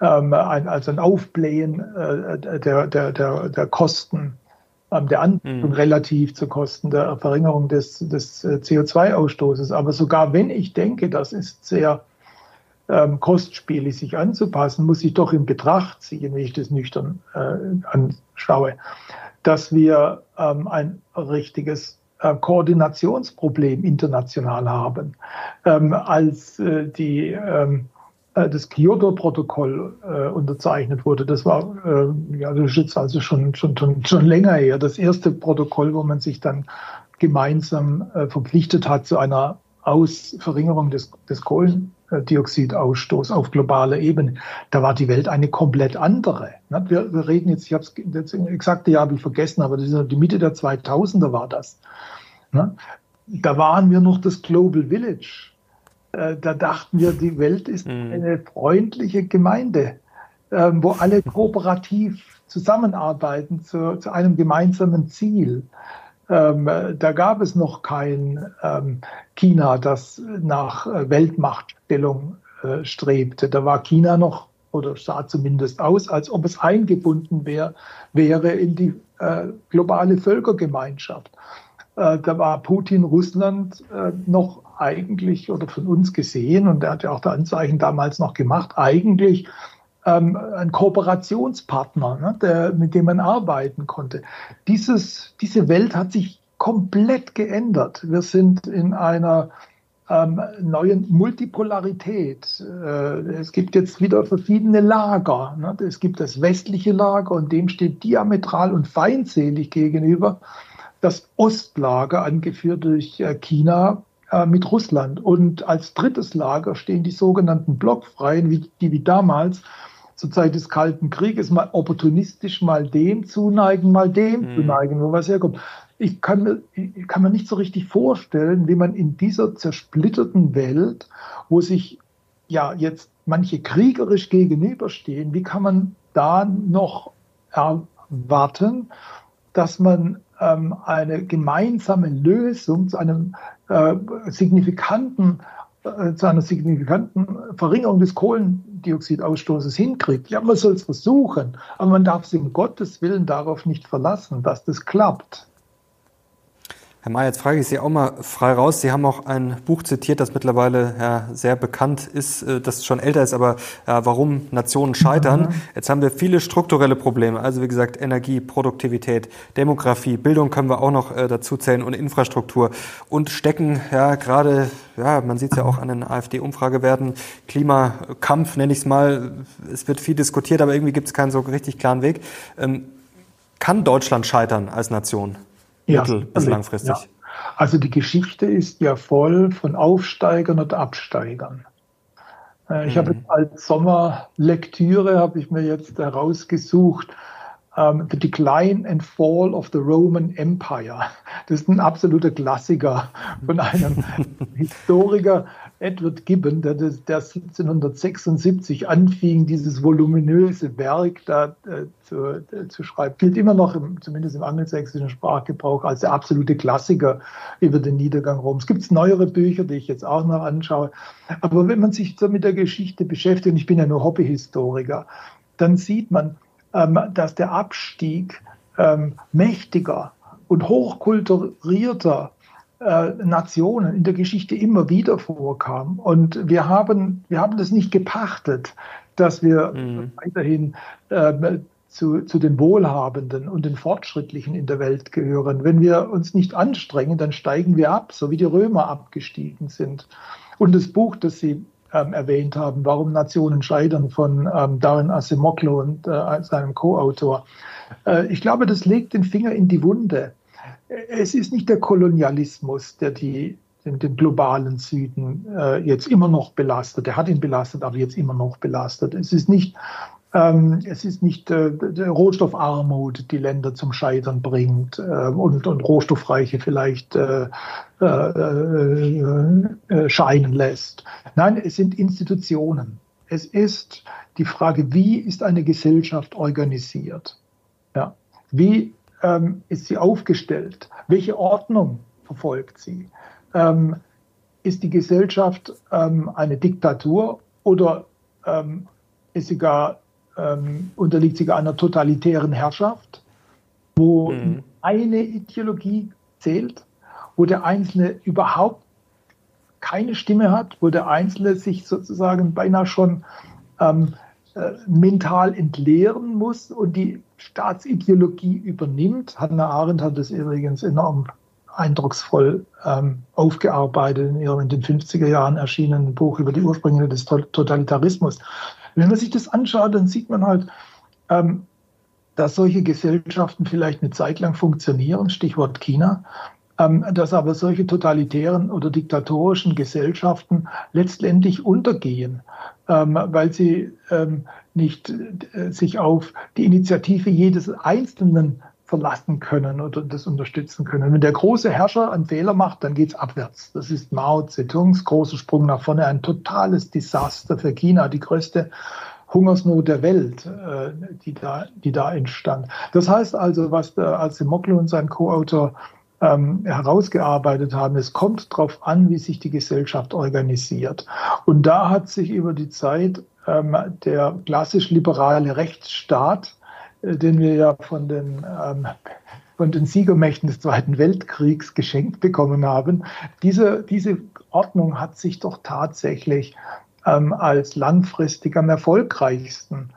ähm, ein, also ein Aufblähen äh, der, der, der, der Kosten ähm, der Anpassung mhm. relativ zu Kosten der Verringerung des, des äh, CO2-Ausstoßes. Aber sogar wenn ich denke, das ist sehr ähm, kostspielig, sich anzupassen, muss ich doch in Betracht ziehen, wenn ich das nüchtern äh, anschaue, dass wir ähm, ein richtiges äh, Koordinationsproblem international haben. Ähm, als äh, die ähm, äh, das Kyoto-Protokoll äh, unterzeichnet wurde. Das war äh, ja, das ist jetzt also schon, schon, schon, schon länger her. Das erste Protokoll, wo man sich dann gemeinsam äh, verpflichtet hat zu einer Ausverringerung des, des Kohlendioxidausstoßes auf globaler Ebene. Da war die Welt eine komplett andere. Ne? Wir, wir reden jetzt, ich habe das exakte Jahr habe ich vergessen, aber das die Mitte der 2000er war das. Ne? Da waren wir noch das Global Village äh, da dachten wir, die Welt ist mhm. eine freundliche Gemeinde, ähm, wo alle kooperativ zusammenarbeiten zu, zu einem gemeinsamen Ziel. Ähm, da gab es noch kein ähm, China, das nach äh, Weltmachtstellung äh, strebte. Da war China noch oder sah zumindest aus, als ob es eingebunden wär, wäre in die äh, globale Völkergemeinschaft. Äh, da war Putin Russland äh, noch eigentlich oder von uns gesehen, und er hat ja auch der Anzeichen damals noch gemacht, eigentlich ähm, ein Kooperationspartner, ne, der, mit dem man arbeiten konnte. Dieses, diese Welt hat sich komplett geändert. Wir sind in einer ähm, neuen Multipolarität. Äh, es gibt jetzt wieder verschiedene Lager. Ne? Es gibt das westliche Lager und dem steht diametral und feindselig gegenüber das Ostlager, angeführt durch äh, China, äh, mit Russland. Und als drittes Lager stehen die sogenannten Blockfreien, wie, die wie damals zur Zeit des Kalten Krieges mal opportunistisch mal dem zuneigen, mal dem mhm. zuneigen, wo was herkommt. Ich kann, mir, ich kann mir nicht so richtig vorstellen, wie man in dieser zersplitterten Welt, wo sich ja jetzt manche kriegerisch gegenüberstehen, wie kann man da noch erwarten, dass man ähm, eine gemeinsame Lösung zu einem äh, signifikanten äh, zu einer signifikanten Verringerung des Kohlendioxidausstoßes hinkriegt. Ja, man soll es versuchen, aber man darf sich um Gottes Willen darauf nicht verlassen, dass das klappt. Herr Mayer, jetzt frage ich Sie auch mal frei raus. Sie haben auch ein Buch zitiert, das mittlerweile ja, sehr bekannt ist, äh, das schon älter ist, aber ja, warum Nationen scheitern. Mhm. Jetzt haben wir viele strukturelle Probleme, also wie gesagt Energie, Produktivität, Demografie, Bildung können wir auch noch äh, dazu zählen und Infrastruktur und stecken ja gerade, ja, man sieht es ja auch an den AfD-Umfragewerten, Klimakampf nenne ich es mal. Es wird viel diskutiert, aber irgendwie gibt es keinen so richtig klaren Weg. Ähm, kann Deutschland scheitern als Nation? Mittel- bis langfristig? Ja. Also die Geschichte ist ja voll von Aufsteigern und Absteigern. Äh, ich mhm. habe als Sommerlektüre habe ich mir jetzt herausgesucht um, ähm, The Decline and Fall of the Roman Empire. Das ist ein absoluter Klassiker von einem [laughs] Historiker, Edward Gibbon, der, der 1776 anfing, dieses voluminöse Werk da äh, zu, äh, zu, schreiben, gilt immer noch, im, zumindest im angelsächsischen Sprachgebrauch, als der absolute Klassiker über den Niedergang Roms. Es gibt neuere Bücher, die ich jetzt auch noch anschaue. Aber wenn man sich so mit der Geschichte beschäftigt, und ich bin ja nur Hobbyhistoriker, dann sieht man, ähm, dass der Abstieg ähm, mächtiger und hochkulturierter äh, Nationen in der Geschichte immer wieder vorkam. Und wir haben, wir haben das nicht gepachtet, dass wir mhm. weiterhin äh, zu, zu den Wohlhabenden und den Fortschrittlichen in der Welt gehören. Wenn wir uns nicht anstrengen, dann steigen wir ab, so wie die Römer abgestiegen sind. Und das Buch, das Sie ähm, erwähnt haben, warum Nationen scheitern von ähm, Darren Asimoglu und äh, seinem Co-Autor. Äh, ich glaube, das legt den Finger in die Wunde. Es ist nicht der Kolonialismus, der die, den, den globalen Süden äh, jetzt immer noch belastet. Er hat ihn belastet, aber jetzt immer noch belastet. Es ist nicht ähm, es ist nicht äh, Rohstoffarmut, die Länder zum Scheitern bringt äh, und, und Rohstoffreiche vielleicht äh, äh, äh, scheinen lässt. Nein, es sind Institutionen. Es ist die Frage, wie ist eine Gesellschaft organisiert? Ja. Wie ähm, ist sie aufgestellt? Welche Ordnung verfolgt sie? Ähm, ist die Gesellschaft ähm, eine Diktatur oder ähm, ist sie gar ähm, unterliegt sie einer totalitären Herrschaft, wo mhm. eine Ideologie zählt, wo der Einzelne überhaupt keine Stimme hat, wo der Einzelne sich sozusagen beinahe schon ähm, äh, mental entleeren muss und die Staatsideologie übernimmt. Hannah Arendt hat das übrigens enorm eindrucksvoll ähm, aufgearbeitet in ihrem in den 50er Jahren erschienenen Buch über die Ursprünge des Totalitarismus. Wenn man sich das anschaut, dann sieht man halt, ähm, dass solche Gesellschaften vielleicht eine Zeit lang funktionieren, Stichwort China, ähm, dass aber solche totalitären oder diktatorischen Gesellschaften letztendlich untergehen, ähm, weil sie ähm, nicht äh, sich auf die Initiative jedes Einzelnen verlassen können oder das unterstützen können. Wenn der große Herrscher einen Fehler macht, dann geht es abwärts. Das ist Mao Zedongs großer Sprung nach vorne, ein totales Desaster für China, die größte Hungersnot der Welt, äh, die, da, die da entstand. Das heißt also, was der Azimoglu und sein Co-Autor ähm, herausgearbeitet haben, es kommt darauf an, wie sich die Gesellschaft organisiert. Und da hat sich über die Zeit ähm, der klassisch liberale Rechtsstaat äh, den wir ja von den, ähm, von den Siegermächten des Zweiten Weltkriegs geschenkt bekommen haben. Diese, diese Ordnung hat sich doch tatsächlich ähm, als langfristig am erfolgreichsten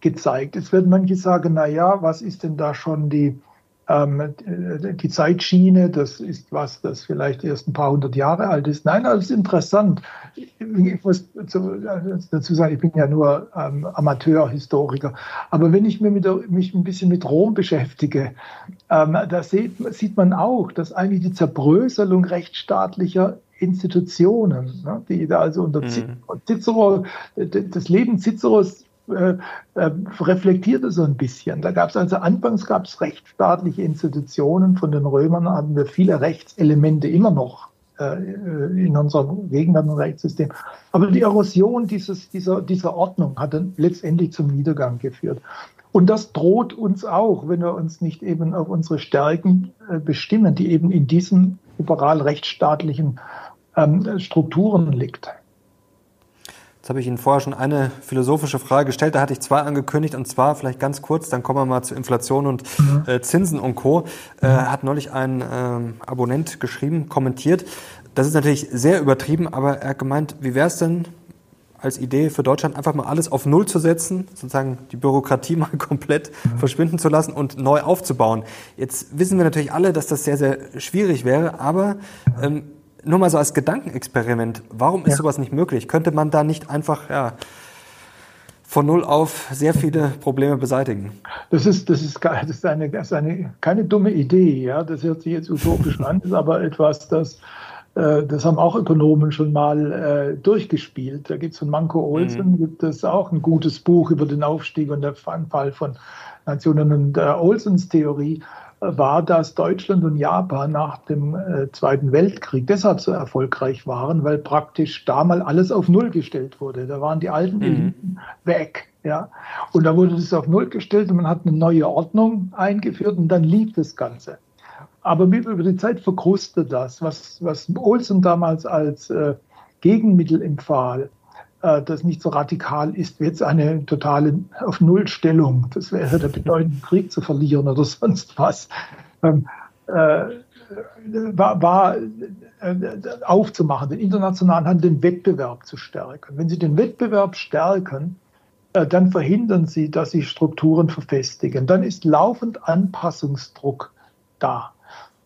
gezeigt. Es werden manche sagen, na ja, was ist denn da schon die, die Zeitschiene, das ist was, das vielleicht erst ein paar hundert Jahre alt ist. Nein, das ist interessant. Ich muss dazu sagen, ich bin ja nur ähm, Amateurhistoriker. Aber wenn ich mir mit, mich ein bisschen mit Rom beschäftige, ähm, da sieht, sieht man auch, dass eigentlich die Zerbröselung rechtsstaatlicher Institutionen, ne, die da also unter mhm. Cicero, das Leben Ciceros äh, äh, reflektierte so ein bisschen. Da gab es also anfangs gab es rechtsstaatliche Institutionen. Von den Römern haben wir viele Rechtselemente immer noch äh, in unserem gegenwärtigen Rechtssystem. Aber die Erosion dieses, dieser, dieser Ordnung hat dann letztendlich zum Niedergang geführt. Und das droht uns auch, wenn wir uns nicht eben auf unsere Stärken äh, bestimmen, die eben in diesen liberal rechtsstaatlichen ähm, Strukturen liegt. Jetzt habe ich Ihnen vorher schon eine philosophische Frage gestellt, da hatte ich zwei angekündigt und zwar vielleicht ganz kurz, dann kommen wir mal zu Inflation und mhm. äh, Zinsen und Co. Äh, hat neulich ein ähm, Abonnent geschrieben, kommentiert. Das ist natürlich sehr übertrieben, aber er hat gemeint, wie wäre es denn als Idee für Deutschland einfach mal alles auf Null zu setzen, sozusagen die Bürokratie [laughs] mal komplett mhm. verschwinden zu lassen und neu aufzubauen. Jetzt wissen wir natürlich alle, dass das sehr, sehr schwierig wäre, aber ähm, nur mal so als Gedankenexperiment, warum ist ja. sowas nicht möglich? Könnte man da nicht einfach ja, von null auf sehr viele Probleme beseitigen? Das ist, das ist, das ist, eine, das ist eine, keine dumme Idee. Ja? Das hört sich jetzt utopisch an, ist aber etwas, das, äh, das haben auch Ökonomen schon mal äh, durchgespielt. Da gibt es von Manko Olsen mhm. gibt es auch ein gutes Buch über den Aufstieg und den Fall von Nationen und äh, Olsens Theorie war, dass Deutschland und Japan nach dem äh, Zweiten Weltkrieg deshalb so erfolgreich waren, weil praktisch da mal alles auf Null gestellt wurde. Da waren die alten mhm. Eliten weg. Ja. Und da wurde das auf Null gestellt und man hat eine neue Ordnung eingeführt und dann lief das Ganze. Aber über die Zeit verkrustet das, was, was Olsen damals als äh, Gegenmittel empfahl, das nicht so radikal ist, wie jetzt eine totale auf Nullstellung. Das wäre der bedeutende Krieg zu verlieren oder [laughs] sonst was. Ähm, äh, war, war äh, aufzumachen, den internationalen Handel, den Wettbewerb zu stärken. Wenn Sie den Wettbewerb stärken, äh, dann verhindern Sie, dass sich Strukturen verfestigen. Dann ist laufend Anpassungsdruck da.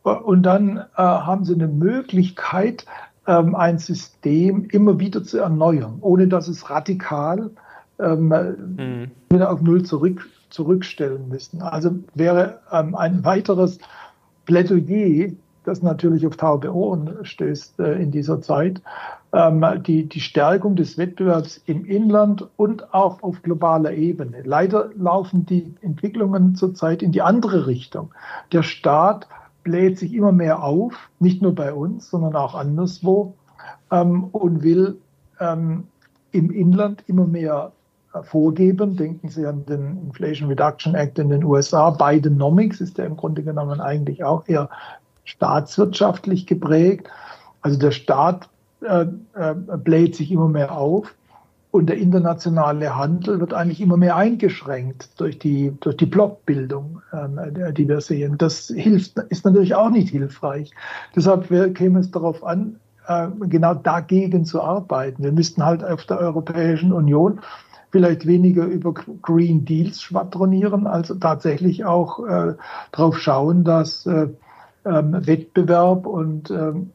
Und dann äh, haben Sie eine Möglichkeit, ähm, ein System immer wieder zu erneuern, ohne dass es radikal ähm, mhm. wieder auf Null zurück, zurückstellen müssen. Also wäre ähm, ein weiteres Plädoyer, das natürlich auf taube Ohren stößt äh, in dieser Zeit, ähm, die, die Stärkung des Wettbewerbs im Inland und auch auf globaler Ebene. Leider laufen die Entwicklungen zurzeit in die andere Richtung. Der Staat bläht sich immer mehr auf, nicht nur bei uns, sondern auch anderswo, ähm, und will ähm, im Inland immer mehr äh, vorgeben. Denken Sie an den Inflation Reduction Act in den USA. Bidenomics ist ja im Grunde genommen eigentlich auch eher staatswirtschaftlich geprägt. Also der Staat äh, äh, bläht sich immer mehr auf und der internationale Handel wird eigentlich immer mehr eingeschränkt durch die, durch die Blockbildung, äh, die wir sehen. Das hilft, ist natürlich auch nicht hilfreich. Deshalb käme es darauf an, äh, genau dagegen zu arbeiten. Wir müssten halt auf der Europäischen Union vielleicht weniger über Green Deals schwadronieren, als tatsächlich auch äh, darauf schauen, dass äh, ähm, Wettbewerb und ähm,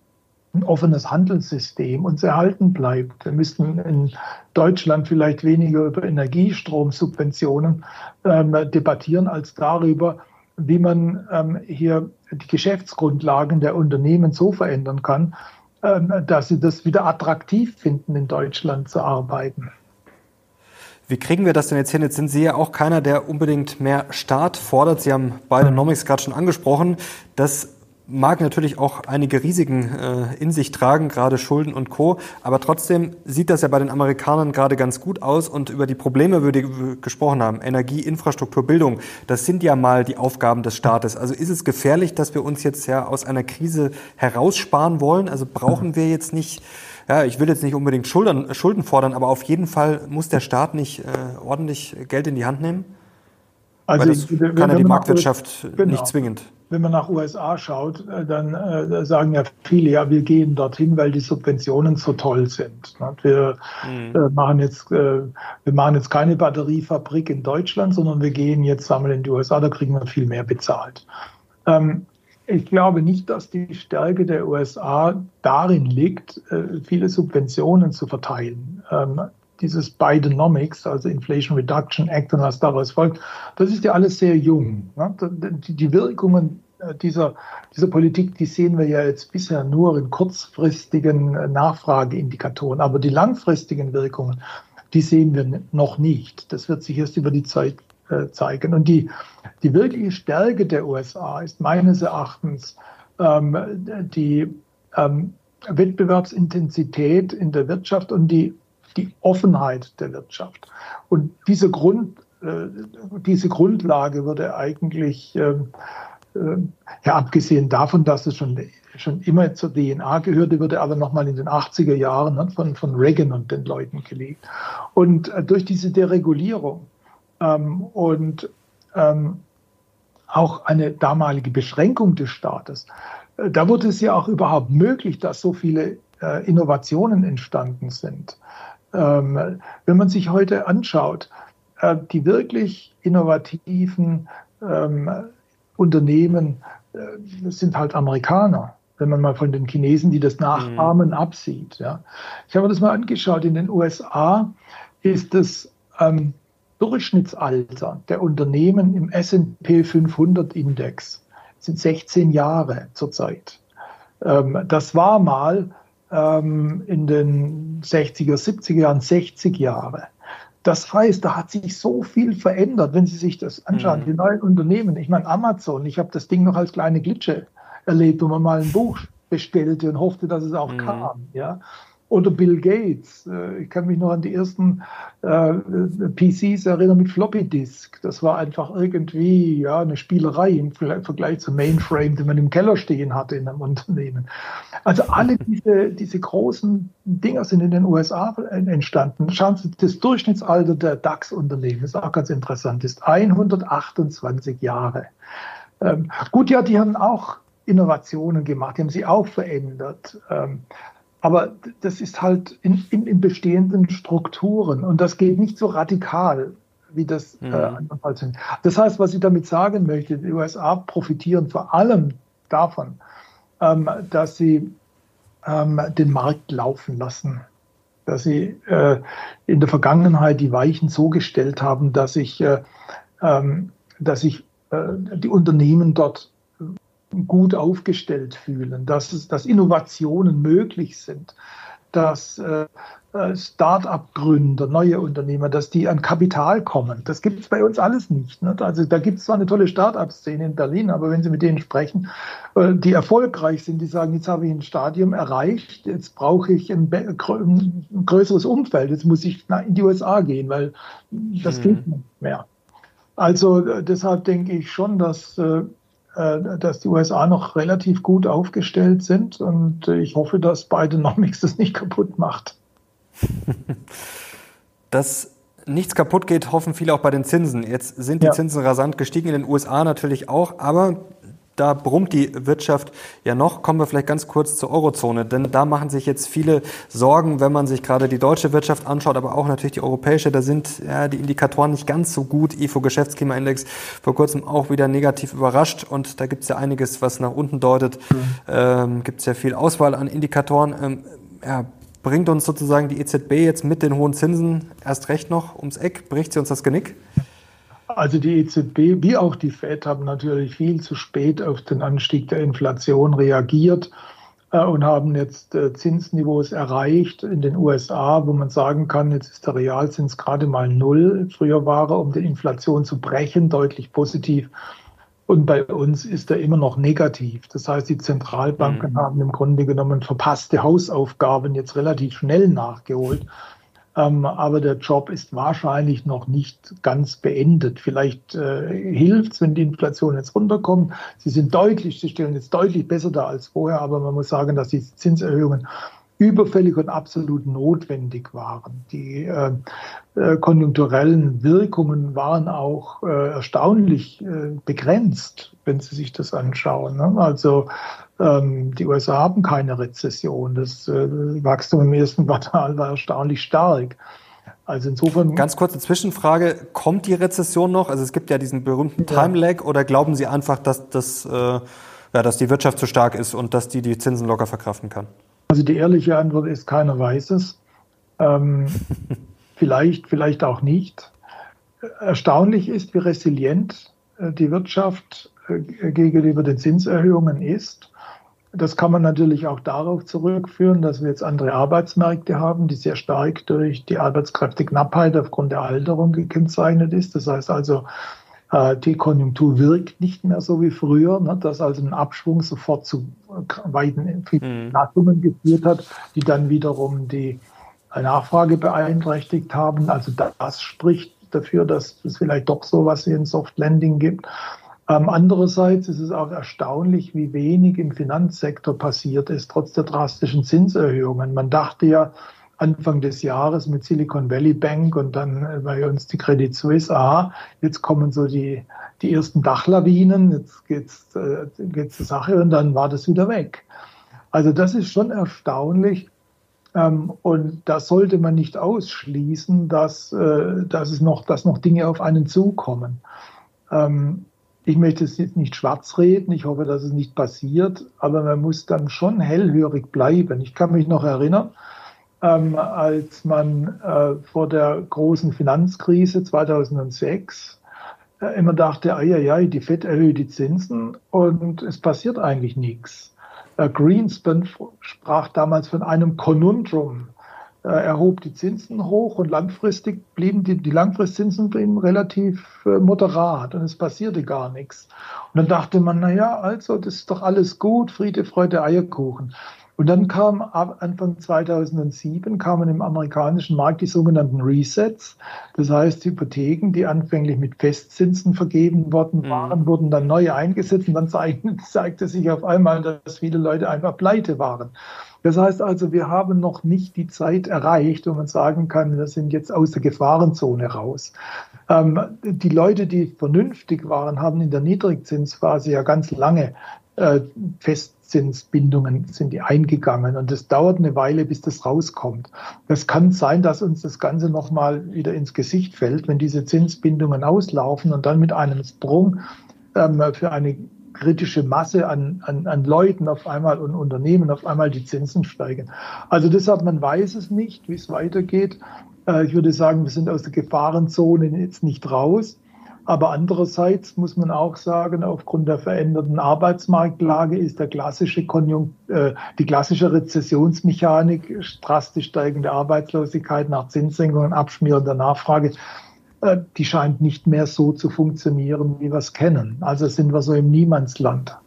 ein offenes Handelssystem uns erhalten bleibt. Wir müssten in Deutschland vielleicht weniger über Energiestromsubventionen ähm, debattieren als darüber, wie man ähm, hier die Geschäftsgrundlagen der Unternehmen so verändern kann, ähm, dass sie das wieder attraktiv finden, in Deutschland zu arbeiten. Wie kriegen wir das denn jetzt hin? Jetzt sind Sie ja auch keiner, der unbedingt mehr Staat fordert. Sie haben beide. Nomics gerade schon angesprochen. Das mag natürlich auch einige Risiken äh, in sich tragen, gerade Schulden und Co. Aber trotzdem sieht das ja bei den Amerikanern gerade ganz gut aus. Und über die Probleme, über die wir gesprochen haben, Energie, Infrastruktur, Bildung, das sind ja mal die Aufgaben des Staates. Also ist es gefährlich, dass wir uns jetzt ja aus einer Krise heraussparen wollen? Also brauchen wir jetzt nicht ja, ich will jetzt nicht unbedingt Schulden, Schulden fordern, aber auf jeden Fall muss der Staat nicht äh, ordentlich Geld in die Hand nehmen? Also Weil das kann ja die Marktwirtschaft genau. nicht zwingend wenn man nach USA schaut, äh, dann äh, sagen ja viele, ja, wir gehen dorthin, weil die Subventionen so toll sind. Ne? Wir mhm. äh, machen jetzt, äh, wir machen jetzt keine Batteriefabrik in Deutschland, sondern wir gehen jetzt sammeln in die USA, da kriegen wir viel mehr bezahlt. Ähm, ich glaube nicht, dass die Stärke der USA darin liegt, äh, viele Subventionen zu verteilen. Ähm, dieses Bidenomics, also Inflation Reduction Act und was daraus folgt, das ist ja alles sehr jung. Ne? Die Wirkungen äh, dieser, dieser Politik, die sehen wir ja jetzt bisher nur in kurzfristigen äh, Nachfrageindikatoren, aber die langfristigen Wirkungen, die sehen wir noch nicht. Das wird sich erst über die Zeit äh, zeigen. Und die, die wirkliche Stärke der USA ist meines Erachtens ähm, die ähm, Wettbewerbsintensität in der Wirtschaft und die die Offenheit der Wirtschaft. Und diese, Grund, äh, diese Grundlage würde eigentlich, äh, äh, ja, abgesehen davon, dass es schon, schon immer zur DNA gehörte, würde aber nochmal in den 80er Jahren ne, von, von Reagan und den Leuten gelegt. Und äh, durch diese Deregulierung ähm, und ähm, auch eine damalige Beschränkung des Staates, äh, da wurde es ja auch überhaupt möglich, dass so viele äh, Innovationen entstanden sind. Ähm, wenn man sich heute anschaut, äh, die wirklich innovativen ähm, Unternehmen äh, sind halt Amerikaner. Wenn man mal von den Chinesen, die das nachahmen, mhm. absieht. Ja. Ich habe mir das mal angeschaut. In den USA ist das ähm, Durchschnittsalter der Unternehmen im S&P 500 Index sind 16 Jahre zurzeit. Ähm, das war mal ähm, in den 60er, 70er Jahren 60 Jahre. Das heißt, da hat sich so viel verändert, wenn Sie sich das anschauen, mhm. die neuen Unternehmen. Ich meine, Amazon, ich habe das Ding noch als kleine Glitsche erlebt, wo man mal ein Buch bestellte und hoffte, dass es auch mhm. kam. Ja? Oder Bill Gates. Äh, ich kann mich noch an die ersten äh, PCs erinnern mit Floppy Disk. Das war einfach irgendwie ja, eine Spielerei im Vergleich zum Mainframe, den man im Keller stehen hatte in einem [laughs] Unternehmen. Also alle diese, diese großen Dinger sind in den USA entstanden. Schauen Sie, das Durchschnittsalter der DAX-Unternehmen ist auch ganz interessant, ist 128 Jahre. Ähm, gut, ja, die haben auch Innovationen gemacht, die haben sie auch verändert. Ähm, aber das ist halt in, in, in, bestehenden Strukturen und das geht nicht so radikal, wie das äh, mhm. äh, andernfalls sind. Das heißt, was ich damit sagen möchte, die USA profitieren vor allem davon, ähm, dass sie ähm, den Markt laufen lassen. Dass sie äh, in der Vergangenheit die Weichen so gestellt haben, dass sich äh, ähm, dass äh, die Unternehmen dort gut aufgestellt fühlen, dass, es, dass Innovationen möglich sind, dass äh, äh, Start-up-Gründer, neue Unternehmer, dass die an Kapital kommen. Das gibt es bei uns alles nicht. Ne? Also da gibt es zwar eine tolle Start-up-Szene in Berlin, aber wenn Sie mit denen sprechen, äh, die erfolgreich sind, die sagen, jetzt habe ich ein Stadium erreicht, jetzt brauche ich ein, ein größeres Umfeld, jetzt muss ich in die USA gehen, weil das mhm. geht nicht mehr. Also äh, deshalb denke ich schon, dass dass die USA noch relativ gut aufgestellt sind und ich hoffe, dass Bidenomics [laughs] das nicht kaputt macht. [laughs] Dass nichts kaputt geht, hoffen viele auch bei den Zinsen. Jetzt sind die ja. Zinsen rasant gestiegen, in den USA natürlich auch, aber da brummt die Wirtschaft ja noch. Kommen wir vielleicht ganz kurz zur Eurozone, denn da machen sich jetzt viele Sorgen, wenn man sich gerade die deutsche Wirtschaft anschaut, aber auch natürlich die europäische. Da sind ja, die Indikatoren nicht ganz so gut. IFO Geschäftsklimaindex vor kurzem auch wieder negativ überrascht und da gibt es ja einiges, was nach unten deutet. Mhm. Ähm, gibt es ja viel Auswahl an Indikatoren. Ähm, ja, Bringt uns sozusagen die EZB jetzt mit den hohen Zinsen erst recht noch ums Eck? Bricht sie uns das Genick? Also die EZB wie auch die Fed haben natürlich viel zu spät auf den Anstieg der Inflation reagiert äh, und haben jetzt äh, Zinsniveaus erreicht in den USA, wo man sagen kann, jetzt ist der Realzins gerade mal null. Früher war er, um die Inflation zu brechen, deutlich positiv. Und bei uns ist er immer noch negativ. Das heißt, die Zentralbanken mhm. haben im Grunde genommen verpasste Hausaufgaben jetzt relativ schnell nachgeholt. Ähm, aber der Job ist wahrscheinlich noch nicht ganz beendet. Vielleicht äh, hilft es, wenn die Inflation jetzt runterkommt. Sie sind deutlich, sie stellen jetzt deutlich besser da als vorher, aber man muss sagen, dass die Zinserhöhungen überfällig und absolut notwendig waren. Die äh, äh, konjunkturellen Wirkungen waren auch äh, erstaunlich äh, begrenzt, wenn Sie sich das anschauen. Ne? Also die USA haben keine Rezession. Das äh, Wachstum im ersten Quartal war erstaunlich stark. Also insofern. Ganz kurze Zwischenfrage: Kommt die Rezession noch? Also es gibt ja diesen berühmten ja. Time Lag, oder glauben Sie einfach, dass das äh, ja, dass die Wirtschaft zu stark ist und dass die die Zinsen locker verkraften kann? Also die ehrliche Antwort ist, keiner weiß es. Ähm, [laughs] vielleicht, vielleicht auch nicht. Erstaunlich ist, wie resilient äh, die Wirtschaft gegenüber den Zinserhöhungen ist. Das kann man natürlich auch darauf zurückführen, dass wir jetzt andere Arbeitsmärkte haben, die sehr stark durch die Arbeitskräfteknappheit aufgrund der Alterung gekennzeichnet ist. Das heißt also, äh, die Konjunktur wirkt nicht mehr so wie früher, ne, dass also ein Abschwung sofort zu weiten Entlassungen mhm. geführt hat, die dann wiederum die Nachfrage beeinträchtigt haben. Also das spricht dafür, dass es vielleicht doch so was wie ein Soft Landing gibt. Ähm, andererseits ist es auch erstaunlich, wie wenig im Finanzsektor passiert ist, trotz der drastischen Zinserhöhungen. Man dachte ja, Anfang des Jahres mit Silicon Valley Bank und dann bei uns die Credit Suisse. Aha, jetzt kommen so die, die ersten Dachlawinen, jetzt geht's, äh, geht's zur Sache und dann war das wieder weg. Also das ist schon erstaunlich. Ähm, und da sollte man nicht ausschließen, dass, äh, dass es noch, dass noch Dinge auf einen zukommen. Ich möchte es jetzt nicht schwarz reden, ich hoffe, dass es nicht passiert, aber man muss dann schon hellhörig bleiben. Ich kann mich noch erinnern, ähm, als man äh, vor der großen Finanzkrise 2006 äh, immer dachte, ja, die FED erhöht die Zinsen und es passiert eigentlich nichts. Äh, Greenspan sprach damals von einem Konundrum. Äh, er hob die Zinsen hoch und langfristig blieben die, die Langfristzinsen blieben relativ äh, moderat und es passierte gar nichts. Und dann dachte man, na ja, also das ist doch alles gut, Friede, Freude, Eierkuchen. Und dann kam ab Anfang 2007 kamen im amerikanischen Markt die sogenannten Resets. Das heißt, Hypotheken, die anfänglich mit Festzinsen vergeben worden mhm. waren, mhm. wurden dann neu eingesetzt und dann zeigte, [laughs] zeigte sich auf einmal, dass viele Leute einfach pleite waren. Das heißt also, wir haben noch nicht die Zeit erreicht, wo man sagen kann, wir sind jetzt aus der Gefahrenzone raus. Ähm, die Leute, die vernünftig waren, haben in der Niedrigzinsphase ja ganz lange äh, Festzinsbindungen sind die eingegangen und es dauert eine Weile, bis das rauskommt. Das kann sein, dass uns das Ganze nochmal wieder ins Gesicht fällt, wenn diese Zinsbindungen auslaufen und dann mit einem Sprung ähm, für eine kritische Masse an, an, an Leuten auf einmal und Unternehmen auf einmal die Zinsen steigen. Also deshalb, man weiß es nicht, wie es weitergeht. Äh, ich würde sagen, wir sind aus der Gefahrenzone jetzt nicht raus. Aber andererseits muss man auch sagen, aufgrund der veränderten Arbeitsmarktlage ist der klassische Konjunkt, äh, die klassische Rezessionsmechanik, drastisch steigende Arbeitslosigkeit nach Zinssenkungen, abschmierender Nachfrage, äh, die scheint nicht mehr so zu funktionieren, wie wir es kennen. Also sind wir so im Niemandsland.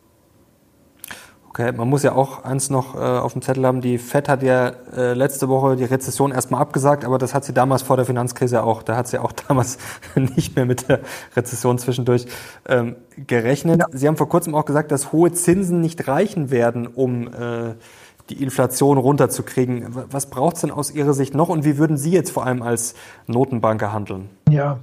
Okay, man muss ja auch eins noch äh, auf dem Zettel haben. Die FED hat ja äh, letzte Woche die Rezession erstmal abgesagt, aber das hat sie damals vor der Finanzkrise auch. Da hat sie auch [laughs] damals nicht mehr mit der Rezession zwischendurch ähm, gerechnet. Ja. Sie haben vor kurzem auch gesagt, dass hohe Zinsen nicht reichen werden, um äh, die Inflation runterzukriegen. Was braucht es denn aus Ihrer Sicht noch und wie würden Sie jetzt vor allem als Notenbanker handeln? Ja,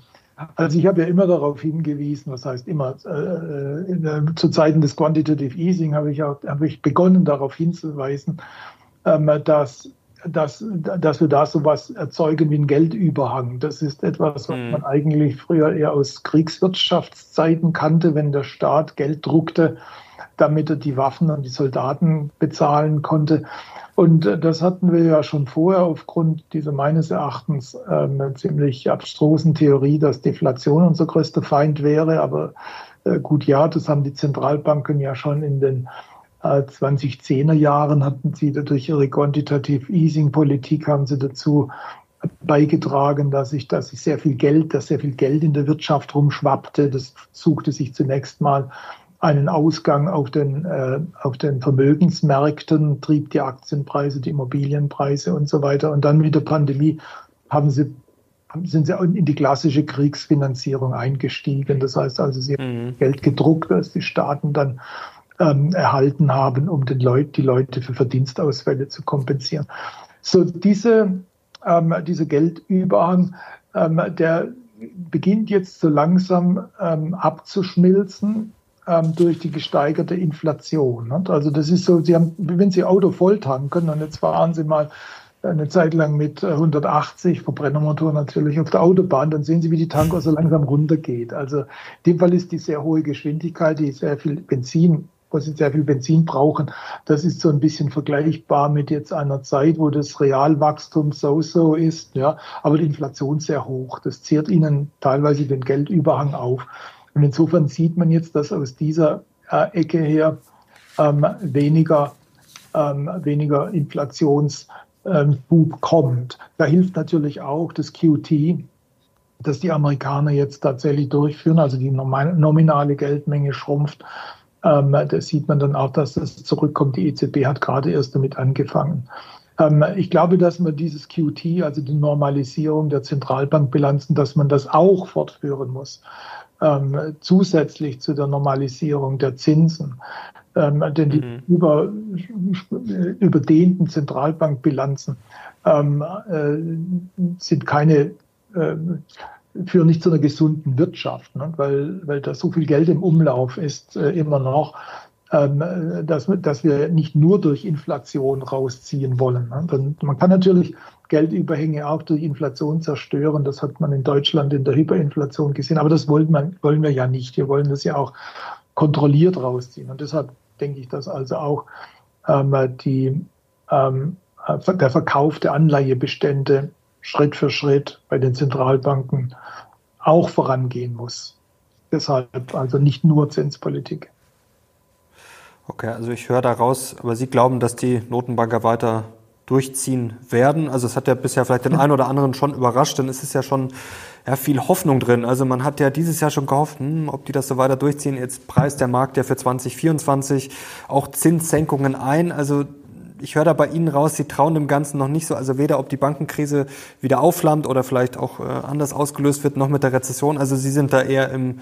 also ich habe ja immer darauf hingewiesen, was heißt immer, äh, in, zu Zeiten des Quantitative Easing habe ich, auch, habe ich begonnen darauf hinzuweisen, ähm, dass, dass, dass wir da sowas erzeugen wie ein Geldüberhang. Das ist etwas, was mhm. man eigentlich früher eher aus Kriegswirtschaftszeiten kannte, wenn der Staat Geld druckte, damit er die Waffen und die Soldaten bezahlen konnte. Und äh, das hatten wir ja schon vorher aufgrund dieser meines Erachtens ähm, ziemlich abstrusen Theorie, dass Deflation unser größter Feind wäre. Aber äh, gut, ja, das haben die Zentralbanken ja schon in den äh, 2010er Jahren hatten sie durch ihre Quantitative Easing Politik haben sie dazu beigetragen, dass sich, dass sich sehr viel Geld, dass sehr viel Geld in der Wirtschaft rumschwappte. Das suchte sich zunächst mal einen Ausgang auf den, äh, auf den Vermögensmärkten, trieb die Aktienpreise, die Immobilienpreise und so weiter. Und dann mit der Pandemie haben sie, sind sie in die klassische Kriegsfinanzierung eingestiegen. Das heißt also, sie haben mhm. Geld gedruckt, das die Staaten dann ähm, erhalten haben, um den Leut, die Leute für Verdienstausfälle zu kompensieren. So diese, ähm, dieser Geldüberhang, ähm, der beginnt jetzt so langsam ähm, abzuschmilzen ähm, durch die gesteigerte Inflation. Nicht? Also das ist so, Sie haben, wenn Sie Auto voll tanken und jetzt fahren Sie mal eine Zeit lang mit 180 Verbrennermotor natürlich auf der Autobahn, dann sehen Sie, wie die Tanker so langsam runtergeht. Also in dem Fall ist die sehr hohe Geschwindigkeit, die sehr viel Benzin wo sie sehr viel Benzin brauchen. Das ist so ein bisschen vergleichbar mit jetzt einer Zeit, wo das Realwachstum so-so ist, ja, aber die Inflation sehr hoch. Das zehrt ihnen teilweise den Geldüberhang auf. Und insofern sieht man jetzt, dass aus dieser äh, Ecke her ähm, weniger, ähm, weniger Inflationsbub ähm, kommt. Da hilft natürlich auch das QT, das die Amerikaner jetzt tatsächlich durchführen, also die nominale Geldmenge schrumpft. Ähm, das sieht man dann auch, dass das zurückkommt. Die EZB hat gerade erst damit angefangen. Ähm, ich glaube, dass man dieses QT, also die Normalisierung der Zentralbankbilanzen, dass man das auch fortführen muss ähm, zusätzlich zu der Normalisierung der Zinsen. Ähm, denn die mhm. über, überdehnten Zentralbankbilanzen ähm, äh, sind keine, äh, führen nicht zu einer gesunden Wirtschaft, ne? weil, weil da so viel Geld im Umlauf ist äh, immer noch, dass, dass wir nicht nur durch Inflation rausziehen wollen. Ne? man kann natürlich Geldüberhänge auch durch Inflation zerstören. Das hat man in Deutschland in der Hyperinflation gesehen. Aber das wollen, man, wollen wir ja nicht. Wir wollen das ja auch kontrolliert rausziehen. Und deshalb denke ich, dass also auch ähm, die, ähm, der Verkauf der Anleihebestände Schritt für Schritt bei den Zentralbanken auch vorangehen muss. Deshalb also nicht nur Zinspolitik. Okay, also ich höre daraus, aber Sie glauben, dass die Notenbanker weiter durchziehen werden. Also es hat ja bisher vielleicht den einen oder anderen schon überrascht, denn es ist ja schon ja, viel Hoffnung drin. Also man hat ja dieses Jahr schon gehofft, hm, ob die das so weiter durchziehen. Jetzt preist der Markt ja für 2024 auch Zinssenkungen ein. Also ich höre da bei Ihnen raus, Sie trauen dem Ganzen noch nicht so, also weder ob die Bankenkrise wieder aufflammt oder vielleicht auch äh, anders ausgelöst wird, noch mit der Rezession. Also Sie sind da eher im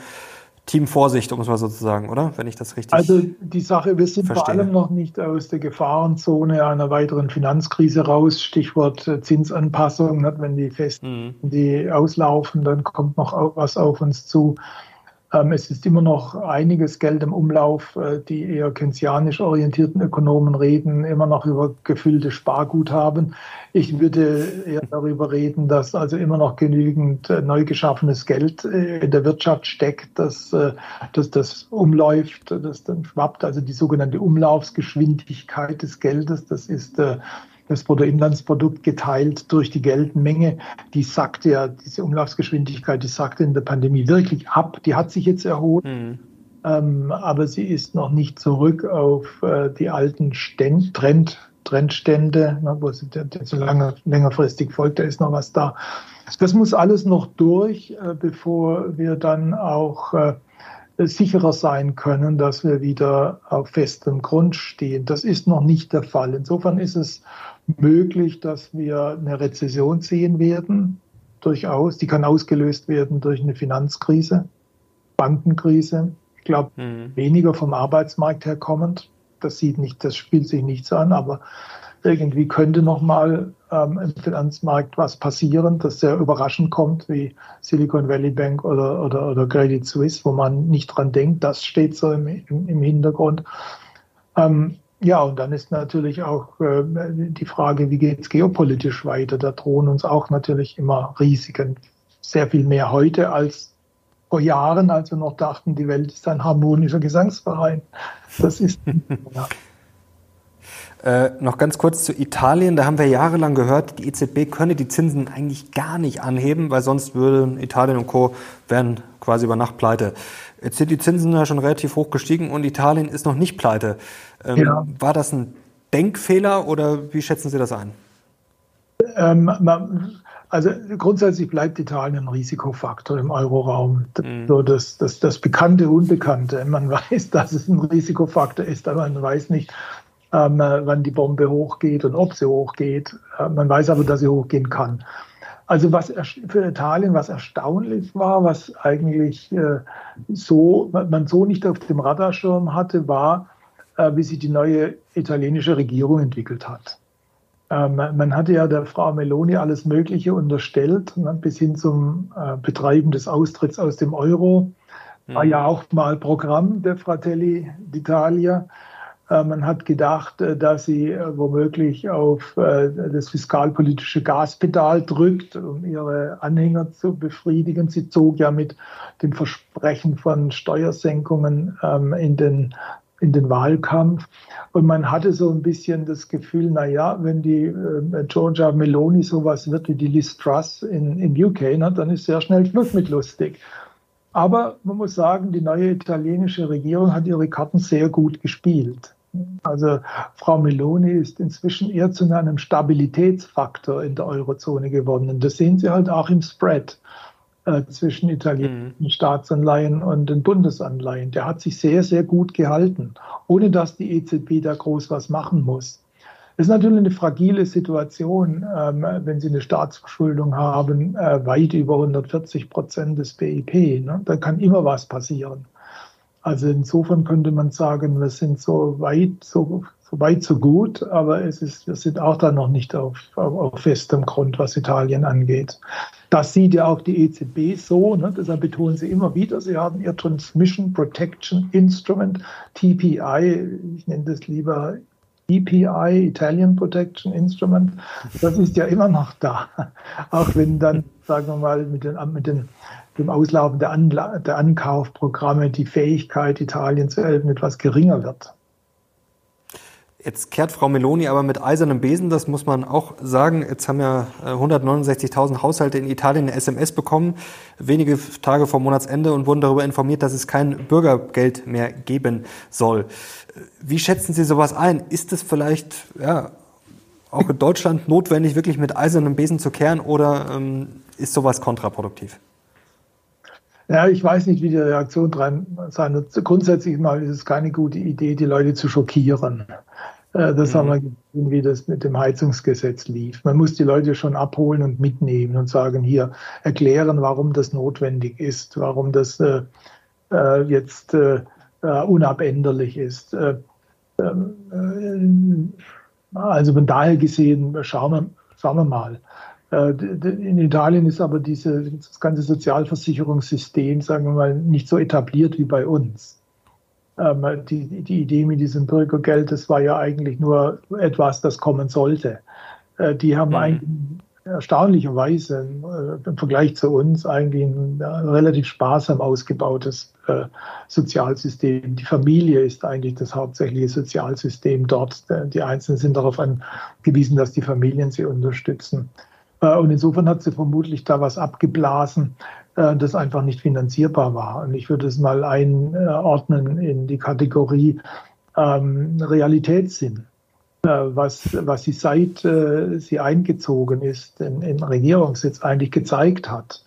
Team Vorsicht, um es mal so zu sagen, oder? Wenn ich das richtig Also die Sache, wir sind verstehe. vor allem noch nicht aus der Gefahrenzone einer weiteren Finanzkrise raus. Stichwort Zinsanpassung. Wenn die festen, mhm. die auslaufen, dann kommt noch was auf uns zu. Ähm, es ist immer noch einiges Geld im Umlauf. Äh, die eher keynesianisch orientierten Ökonomen reden immer noch über gefüllte Sparguthaben. Ich würde eher darüber reden, dass also immer noch genügend äh, neu geschaffenes Geld äh, in der Wirtschaft steckt, dass, dass das umläuft, das dann schwappt. Also die sogenannte Umlaufsgeschwindigkeit des Geldes, das ist das Bruttoinlandsprodukt geteilt durch die Geldmenge, die sagt ja, diese Umlaufsgeschwindigkeit, die sagt in der Pandemie wirklich ab. Die hat sich jetzt erholt, mhm. ähm, aber sie ist noch nicht zurück auf äh, die alten Ständ, Trend, Trendstände, ne, wo sie so lange, längerfristig folgt, da ist noch was da. Das muss alles noch durch, äh, bevor wir dann auch äh, sicherer sein können, dass wir wieder auf festem Grund stehen. Das ist noch nicht der Fall. Insofern ist es möglich, dass wir eine Rezession sehen werden, durchaus. Die kann ausgelöst werden durch eine Finanzkrise, Bankenkrise. Ich glaube, mhm. weniger vom Arbeitsmarkt her kommend. Das sieht nicht, das spielt sich nicht so an, aber irgendwie könnte nochmal ähm, im Finanzmarkt was passieren, das sehr überraschend kommt, wie Silicon Valley Bank oder, oder, oder Credit Suisse, wo man nicht dran denkt. Das steht so im, im, im Hintergrund. Ähm, ja, und dann ist natürlich auch äh, die Frage, wie geht es geopolitisch weiter? Da drohen uns auch natürlich immer Risiken. Sehr viel mehr heute als vor Jahren, als wir noch dachten, die Welt ist ein harmonischer Gesangsverein. Das ist. ja. [laughs] Äh, noch ganz kurz zu Italien. Da haben wir jahrelang gehört, die EZB könne die Zinsen eigentlich gar nicht anheben, weil sonst würden Italien und Co. wären quasi über Nacht pleite. Jetzt sind die Zinsen ja schon relativ hoch gestiegen und Italien ist noch nicht pleite. Ähm, ja. War das ein Denkfehler oder wie schätzen Sie das ein? Ähm, also grundsätzlich bleibt Italien ein Risikofaktor im Euroraum. Mhm. So das, das, das Bekannte, Unbekannte. Man [laughs] weiß, dass es ein Risikofaktor ist, aber man weiß nicht, ähm, wann die Bombe hochgeht und ob sie hochgeht. Äh, man weiß aber, dass sie hochgehen kann. Also was für Italien was erstaunlich war, was eigentlich äh, so man so nicht auf dem Radarschirm hatte, war, äh, wie sich die neue italienische Regierung entwickelt hat. Ähm, man hatte ja der Frau Meloni alles Mögliche unterstellt, ne, bis hin zum äh, Betreiben des Austritts aus dem Euro. War mhm. ja auch mal Programm der Fratelli d'Italia. Äh, man hat gedacht, äh, dass sie äh, womöglich auf das fiskalpolitische Gaspedal drückt, um ihre Anhänger zu befriedigen. Sie zog ja mit dem Versprechen von Steuersenkungen ähm, in den in den Wahlkampf. Und man hatte so ein bisschen das Gefühl, na ja, wenn die Georgia Meloni sowas wird wie die Liz Truss in, in UK, na, dann ist sehr schnell Schluss mit lustig. Aber man muss sagen, die neue italienische Regierung hat ihre Karten sehr gut gespielt. Also Frau Meloni ist inzwischen eher zu einem Stabilitätsfaktor in der Eurozone geworden. Und das sehen Sie halt auch im Spread äh, zwischen italienischen mhm. Staatsanleihen und den Bundesanleihen. Der hat sich sehr, sehr gut gehalten, ohne dass die EZB da groß was machen muss. Ist natürlich eine fragile Situation, ähm, wenn Sie eine Staatsverschuldung haben, äh, weit über 140 Prozent des BIP. Ne? Da kann immer was passieren. Also insofern könnte man sagen, wir sind so weit, so, so weit, so gut, aber es ist, wir sind auch da noch nicht auf, auf, auf festem Grund, was Italien angeht. Das sieht ja auch die EZB so, ne? deshalb betonen sie immer wieder, sie haben ihr Transmission Protection Instrument, TPI, ich nenne das lieber EPI, Italian Protection Instrument, das ist ja immer noch da. Auch wenn dann, sagen wir mal, mit den, mit den dem Auslaufen der, Anla der Ankaufprogramme die Fähigkeit, Italien zu helfen, etwas geringer wird. Jetzt kehrt Frau Meloni aber mit eisernem Besen, das muss man auch sagen. Jetzt haben ja 169.000 äh, Haushalte in Italien eine SMS bekommen, wenige Tage vor Monatsende und wurden darüber informiert, dass es kein Bürgergeld mehr geben soll. Wie schätzen Sie sowas ein? Ist es vielleicht ja, auch in Deutschland [laughs] notwendig, wirklich mit eisernem Besen zu kehren oder ähm, ist sowas kontraproduktiv? Ja, ich weiß nicht, wie die Reaktion dran sein wird. Grundsätzlich mal ist es keine gute Idee, die Leute zu schockieren. Äh, das mhm. haben wir gesehen, wie das mit dem Heizungsgesetz lief. Man muss die Leute schon abholen und mitnehmen und sagen, hier erklären, warum das notwendig ist, warum das äh, äh jetzt äh, äh, unabänderlich ist. Äh, ähm, also von daher gesehen, schauen wir, schauen wir mal. In Italien ist aber diese, das ganze Sozialversicherungssystem, sagen wir mal, nicht so etabliert wie bei uns. Ähm, die, die Idee mit diesem Bürgergeld, das war ja eigentlich nur etwas, das kommen sollte. Äh, die haben mhm. eigentlich erstaunlicherweise äh, im Vergleich zu uns eigentlich ein relativ sparsam ausgebautes äh, Sozialsystem. Die Familie ist eigentlich das hauptsächliche Sozialsystem dort. Die Einzelnen sind darauf angewiesen, dass die Familien sie unterstützen. Äh, und insofern hat sie vermutlich da was abgeblasen, das einfach nicht finanzierbar war. Und ich würde es mal einordnen in die Kategorie ähm, Realitätssinn. Äh, was, was sie seit äh, sie eingezogen ist in, in Regierungssitz eigentlich gezeigt hat.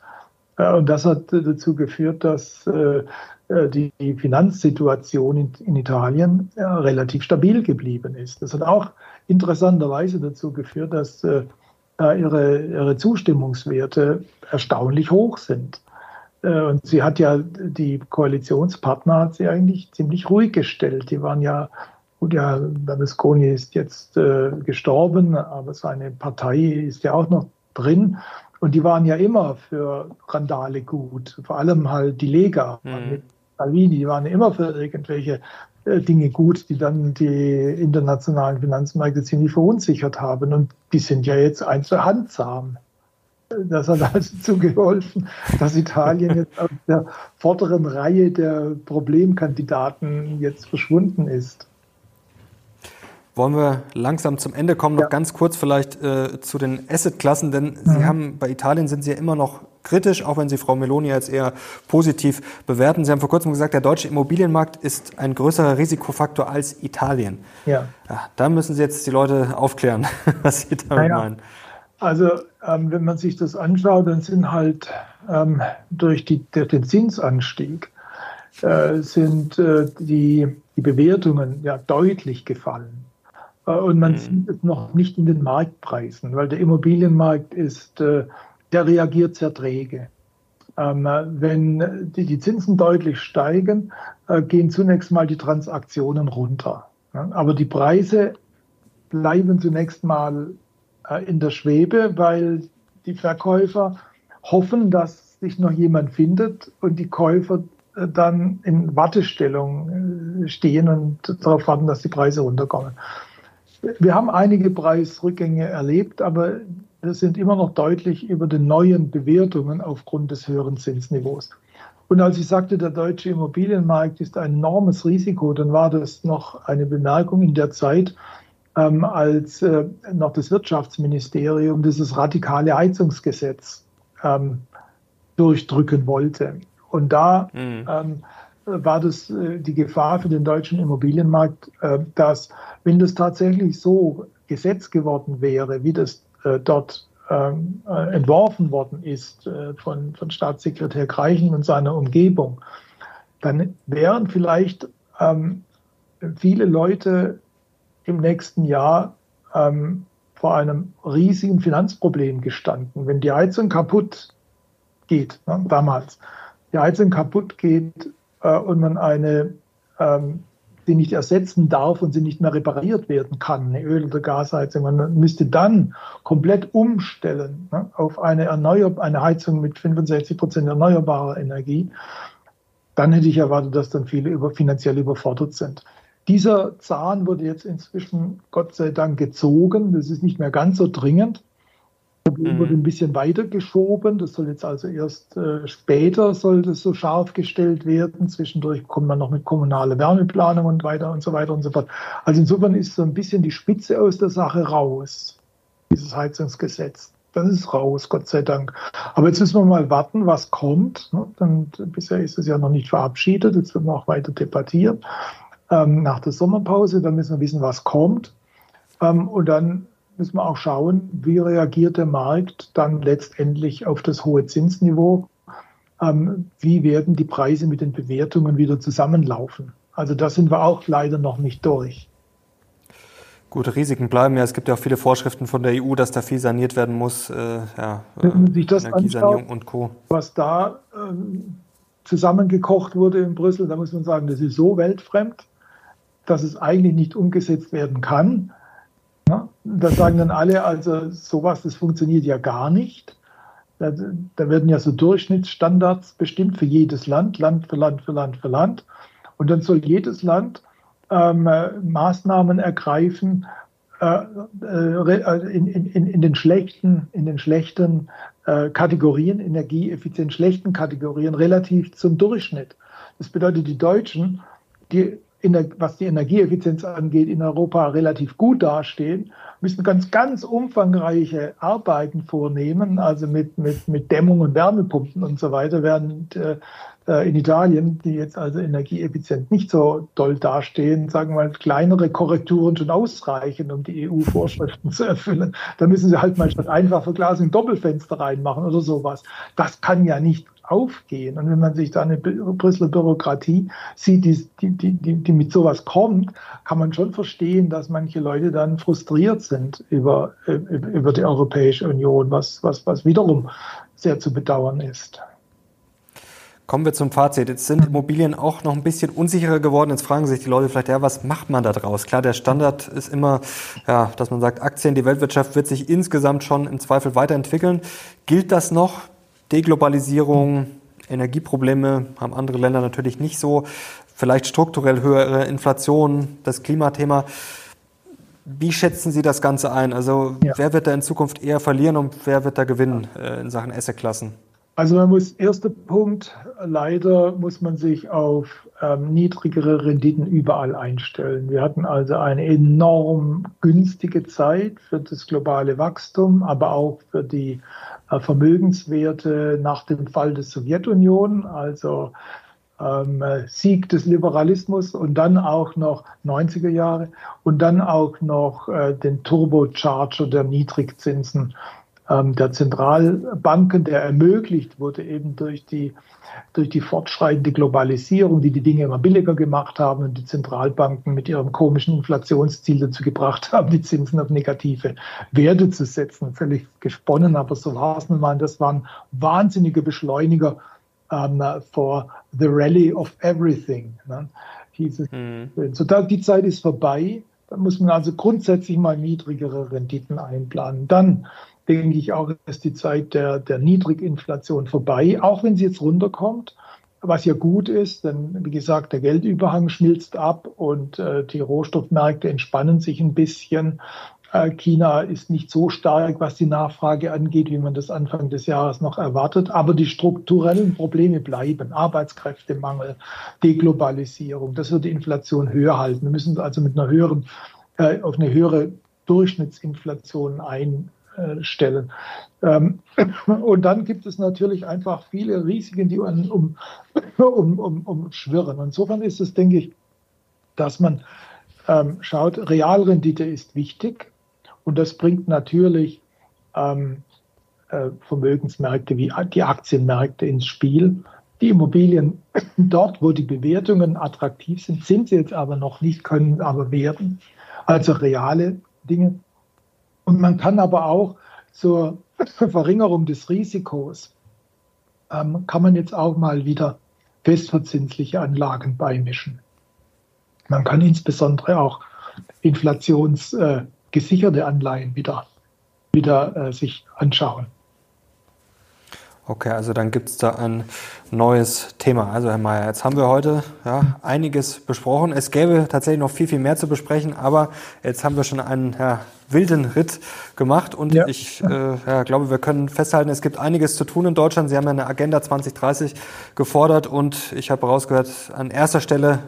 Äh, und das hat dazu geführt, dass äh, äh die, Finanzsituation in, Italien äh, relativ stabil geblieben ist. Das hat auch interessanterweise dazu geführt, dass ihre, ihre Zustimmungswerte erstaunlich hoch sind. Und sie hat ja die Koalitionspartner hat sie eigentlich ziemlich ruhig gestellt. Die waren ja Gut, ja, Berlusconi ist jetzt äh, gestorben, aber seine Partei ist ja auch noch drin. Und die waren ja immer für Randale gut. Vor allem halt die Lega mhm. mit Salvini, die waren immer für irgendwelche äh, Dinge gut, die dann die internationalen Finanzmärkte ziemlich verunsichert haben. Und die sind ja jetzt einzelhandsam. Das hat also [laughs] zugeholfen, dass Italien jetzt aus der vorderen Reihe der Problemkandidaten jetzt verschwunden ist. Wollen wir langsam zum Ende kommen? Ja. Noch ganz kurz vielleicht äh, zu den Assetklassen, denn mhm. Sie haben bei Italien sind Sie ja immer noch kritisch, auch wenn Sie Frau Meloni jetzt eher positiv bewerten. Sie haben vor kurzem gesagt, der deutsche Immobilienmarkt ist ein größerer Risikofaktor als Italien. Ja. ja da müssen Sie jetzt die Leute aufklären, [laughs] was Sie damit naja. meinen. Also ähm, wenn man sich das anschaut, dann sind halt ähm, durch, die, durch den Zinsanstieg äh, sind äh, die, die Bewertungen ja deutlich gefallen. Äh, und man mhm. sieht es noch nicht in den Marktpreisen, weil der Immobilienmarkt ist, äh, der reagiert sehr träge. Ähm, wenn die Zinsen deutlich steigen, äh, gehen zunächst mal die Transaktionen runter. Aber die Preise bleiben zunächst mal in der Schwebe, weil die Verkäufer hoffen, dass sich noch jemand findet und die Käufer dann in Wartestellung stehen und darauf warten, dass die Preise runterkommen. Wir haben einige Preisrückgänge erlebt, aber wir sind immer noch deutlich über den neuen Bewertungen aufgrund des höheren Zinsniveaus. Und als ich sagte, der deutsche Immobilienmarkt ist ein enormes Risiko, dann war das noch eine Bemerkung in der Zeit, ähm, als äh, noch das Wirtschaftsministerium dieses radikale Heizungsgesetz ähm, durchdrücken wollte. Und da mhm. ähm, war das äh, die Gefahr für den deutschen Immobilienmarkt, äh, dass wenn das tatsächlich so Gesetz geworden wäre, wie das äh, dort ähm, entworfen worden ist von, von Staatssekretär Greichen und seiner Umgebung, dann wären vielleicht ähm, viele Leute im nächsten Jahr ähm, vor einem riesigen Finanzproblem gestanden. Wenn die Heizung kaputt geht, ne, damals, die Heizung kaputt geht, äh, und man eine, ähm, die nicht ersetzen darf und sie nicht mehr repariert werden kann, eine Öl- oder Gasheizung. Man müsste dann komplett umstellen ne, auf eine, Erneuer eine Heizung mit 65 Prozent erneuerbarer Energie. Dann hätte ich erwartet, dass dann viele über, finanziell überfordert sind. Dieser Zahn wurde jetzt inzwischen Gott sei Dank gezogen. Das ist nicht mehr ganz so dringend. Problem wurde mhm. ein bisschen weitergeschoben. Das soll jetzt also erst äh, später soll das so scharf gestellt werden. Zwischendurch kommt man noch mit kommunaler Wärmeplanung und weiter und so weiter und so fort. Also insofern ist so ein bisschen die Spitze aus der Sache raus, dieses Heizungsgesetz. Das ist raus, Gott sei Dank. Aber jetzt müssen wir mal warten, was kommt. Und bisher ist es ja noch nicht verabschiedet. Jetzt wird noch weiter debattiert. Ähm, nach der Sommerpause, dann müssen wir wissen, was kommt. Ähm, und dann müssen wir auch schauen, wie reagiert der Markt dann letztendlich auf das hohe Zinsniveau. Ähm, wie werden die Preise mit den Bewertungen wieder zusammenlaufen? Also da sind wir auch leider noch nicht durch. Gute Risiken bleiben ja. Es gibt ja auch viele Vorschriften von der EU, dass da viel saniert werden muss. Äh, ja, Wenn man sich das anschaut, und Co. Was da ähm, zusammengekocht wurde in Brüssel, da muss man sagen, das ist so weltfremd, dass es eigentlich nicht umgesetzt werden kann. Da sagen dann alle, also sowas, das funktioniert ja gar nicht. Da, da werden ja so Durchschnittsstandards bestimmt für jedes Land, Land für Land für Land für Land. Und dann soll jedes Land ähm, Maßnahmen ergreifen äh, äh, in, in, in, den schlechten, in den schlechten äh, Kategorien, energieeffizient schlechten Kategorien relativ zum Durchschnitt. Das bedeutet, die Deutschen, die was die Energieeffizienz angeht, in Europa relativ gut dastehen, müssen ganz, ganz umfangreiche Arbeiten vornehmen, also mit, mit, mit Dämmung und Wärmepumpen und so weiter, während äh, äh, in Italien, die jetzt also energieeffizient nicht so doll dastehen, sagen wir mal, kleinere Korrekturen schon ausreichen, um die EU-Vorschriften zu erfüllen. Da müssen sie halt mal statt einfach Verglasung Doppelfenster reinmachen oder sowas. Das kann ja nicht aufgehen. Und wenn man sich da eine Brüsseler Bürokratie sieht, die, die, die, die mit sowas kommt, kann man schon verstehen, dass manche Leute dann frustriert sind über, über die Europäische Union, was, was, was wiederum sehr zu bedauern ist. Kommen wir zum Fazit. Jetzt sind Immobilien auch noch ein bisschen unsicherer geworden. Jetzt fragen sich die Leute vielleicht, ja, was macht man da draus? Klar, der Standard ist immer, ja, dass man sagt, Aktien, die Weltwirtschaft wird sich insgesamt schon im Zweifel weiterentwickeln. Gilt das noch? Deglobalisierung, Energieprobleme haben andere Länder natürlich nicht so. Vielleicht strukturell höhere Inflation, das Klimathema. Wie schätzen Sie das Ganze ein? Also ja. wer wird da in Zukunft eher verlieren und wer wird da gewinnen äh, in Sachen Assetklassen? Also man muss, erster Punkt, leider muss man sich auf ähm, niedrigere Renditen überall einstellen. Wir hatten also eine enorm günstige Zeit für das globale Wachstum, aber auch für die Vermögenswerte nach dem Fall der Sowjetunion, also ähm, Sieg des Liberalismus und dann auch noch 90er Jahre und dann auch noch äh, den Turbocharger der Niedrigzinsen der Zentralbanken, der ermöglicht wurde eben durch die, durch die fortschreitende Globalisierung, die die Dinge immer billiger gemacht haben und die Zentralbanken mit ihrem komischen Inflationsziel dazu gebracht [laughs] haben, die Zinsen auf negative Werte zu setzen. Völlig gesponnen, aber so war es nun mal. Das waren wahnsinnige Beschleuniger ähm, for the rally of everything. Ne? Hieß es. Mhm. So, da, die Zeit ist vorbei. Da muss man also grundsätzlich mal niedrigere Renditen einplanen. Dann denke ich auch, ist die Zeit der, der Niedriginflation vorbei, auch wenn sie jetzt runterkommt, was ja gut ist, denn wie gesagt, der Geldüberhang schmilzt ab und äh, die Rohstoffmärkte entspannen sich ein bisschen. Äh, China ist nicht so stark, was die Nachfrage angeht, wie man das Anfang des Jahres noch erwartet. Aber die strukturellen Probleme bleiben. Arbeitskräftemangel, Deglobalisierung. Das wird die Inflation höher halten. Wir müssen also mit einer höheren, äh, auf eine höhere Durchschnittsinflation ein, stellen. Ähm, [laughs] und dann gibt es natürlich einfach viele Risiken, die um, [laughs] um, um, um schwirren. Insofern ist es, denke ich, dass man ähm, schaut, Realrendite ist wichtig und das bringt natürlich ähm, äh, Vermögensmärkte wie die Aktienmärkte ins Spiel. Die Immobilien [laughs] dort, wo die Bewertungen attraktiv sind, sind sie jetzt aber noch nicht, können aber werden. Also reale Dinge. Und man kann aber auch zur [laughs] Verringerung des Risikos, ähm, kann man jetzt auch mal wieder festverzinsliche Anlagen beimischen. Man kann insbesondere auch inflationsgesicherte äh, Anleihen wieder, wieder äh, sich anschauen. Okay, also dann gibt es da ein neues Thema. Also Herr Mayer, jetzt haben wir heute ja, einiges besprochen. Es gäbe tatsächlich noch viel, viel mehr zu besprechen, aber jetzt haben wir schon einen ja, wilden Ritt gemacht und ja. ich äh, ja, glaube, wir können festhalten, es gibt einiges zu tun in Deutschland. Sie haben ja eine Agenda 2030 gefordert und ich habe herausgehört, an erster Stelle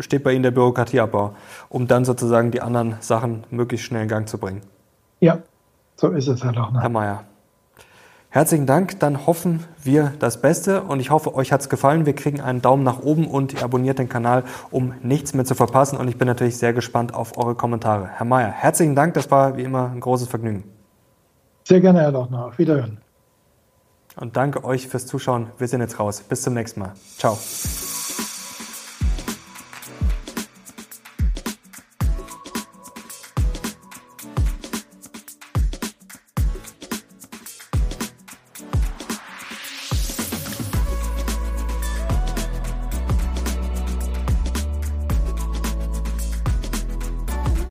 steht bei Ihnen der Bürokratieabbau, um dann sozusagen die anderen Sachen möglichst schnell in Gang zu bringen. Ja, so ist es halt auch. Ne? Herr Mayer. Herzlichen Dank, dann hoffen wir das Beste und ich hoffe, euch hat es gefallen. Wir kriegen einen Daumen nach oben und ihr abonniert den Kanal, um nichts mehr zu verpassen und ich bin natürlich sehr gespannt auf eure Kommentare. Herr Mayer, herzlichen Dank, das war wie immer ein großes Vergnügen. Sehr gerne, Herr Lochner. Auf Wiederhören. Und danke euch fürs Zuschauen. Wir sind jetzt raus. Bis zum nächsten Mal. Ciao.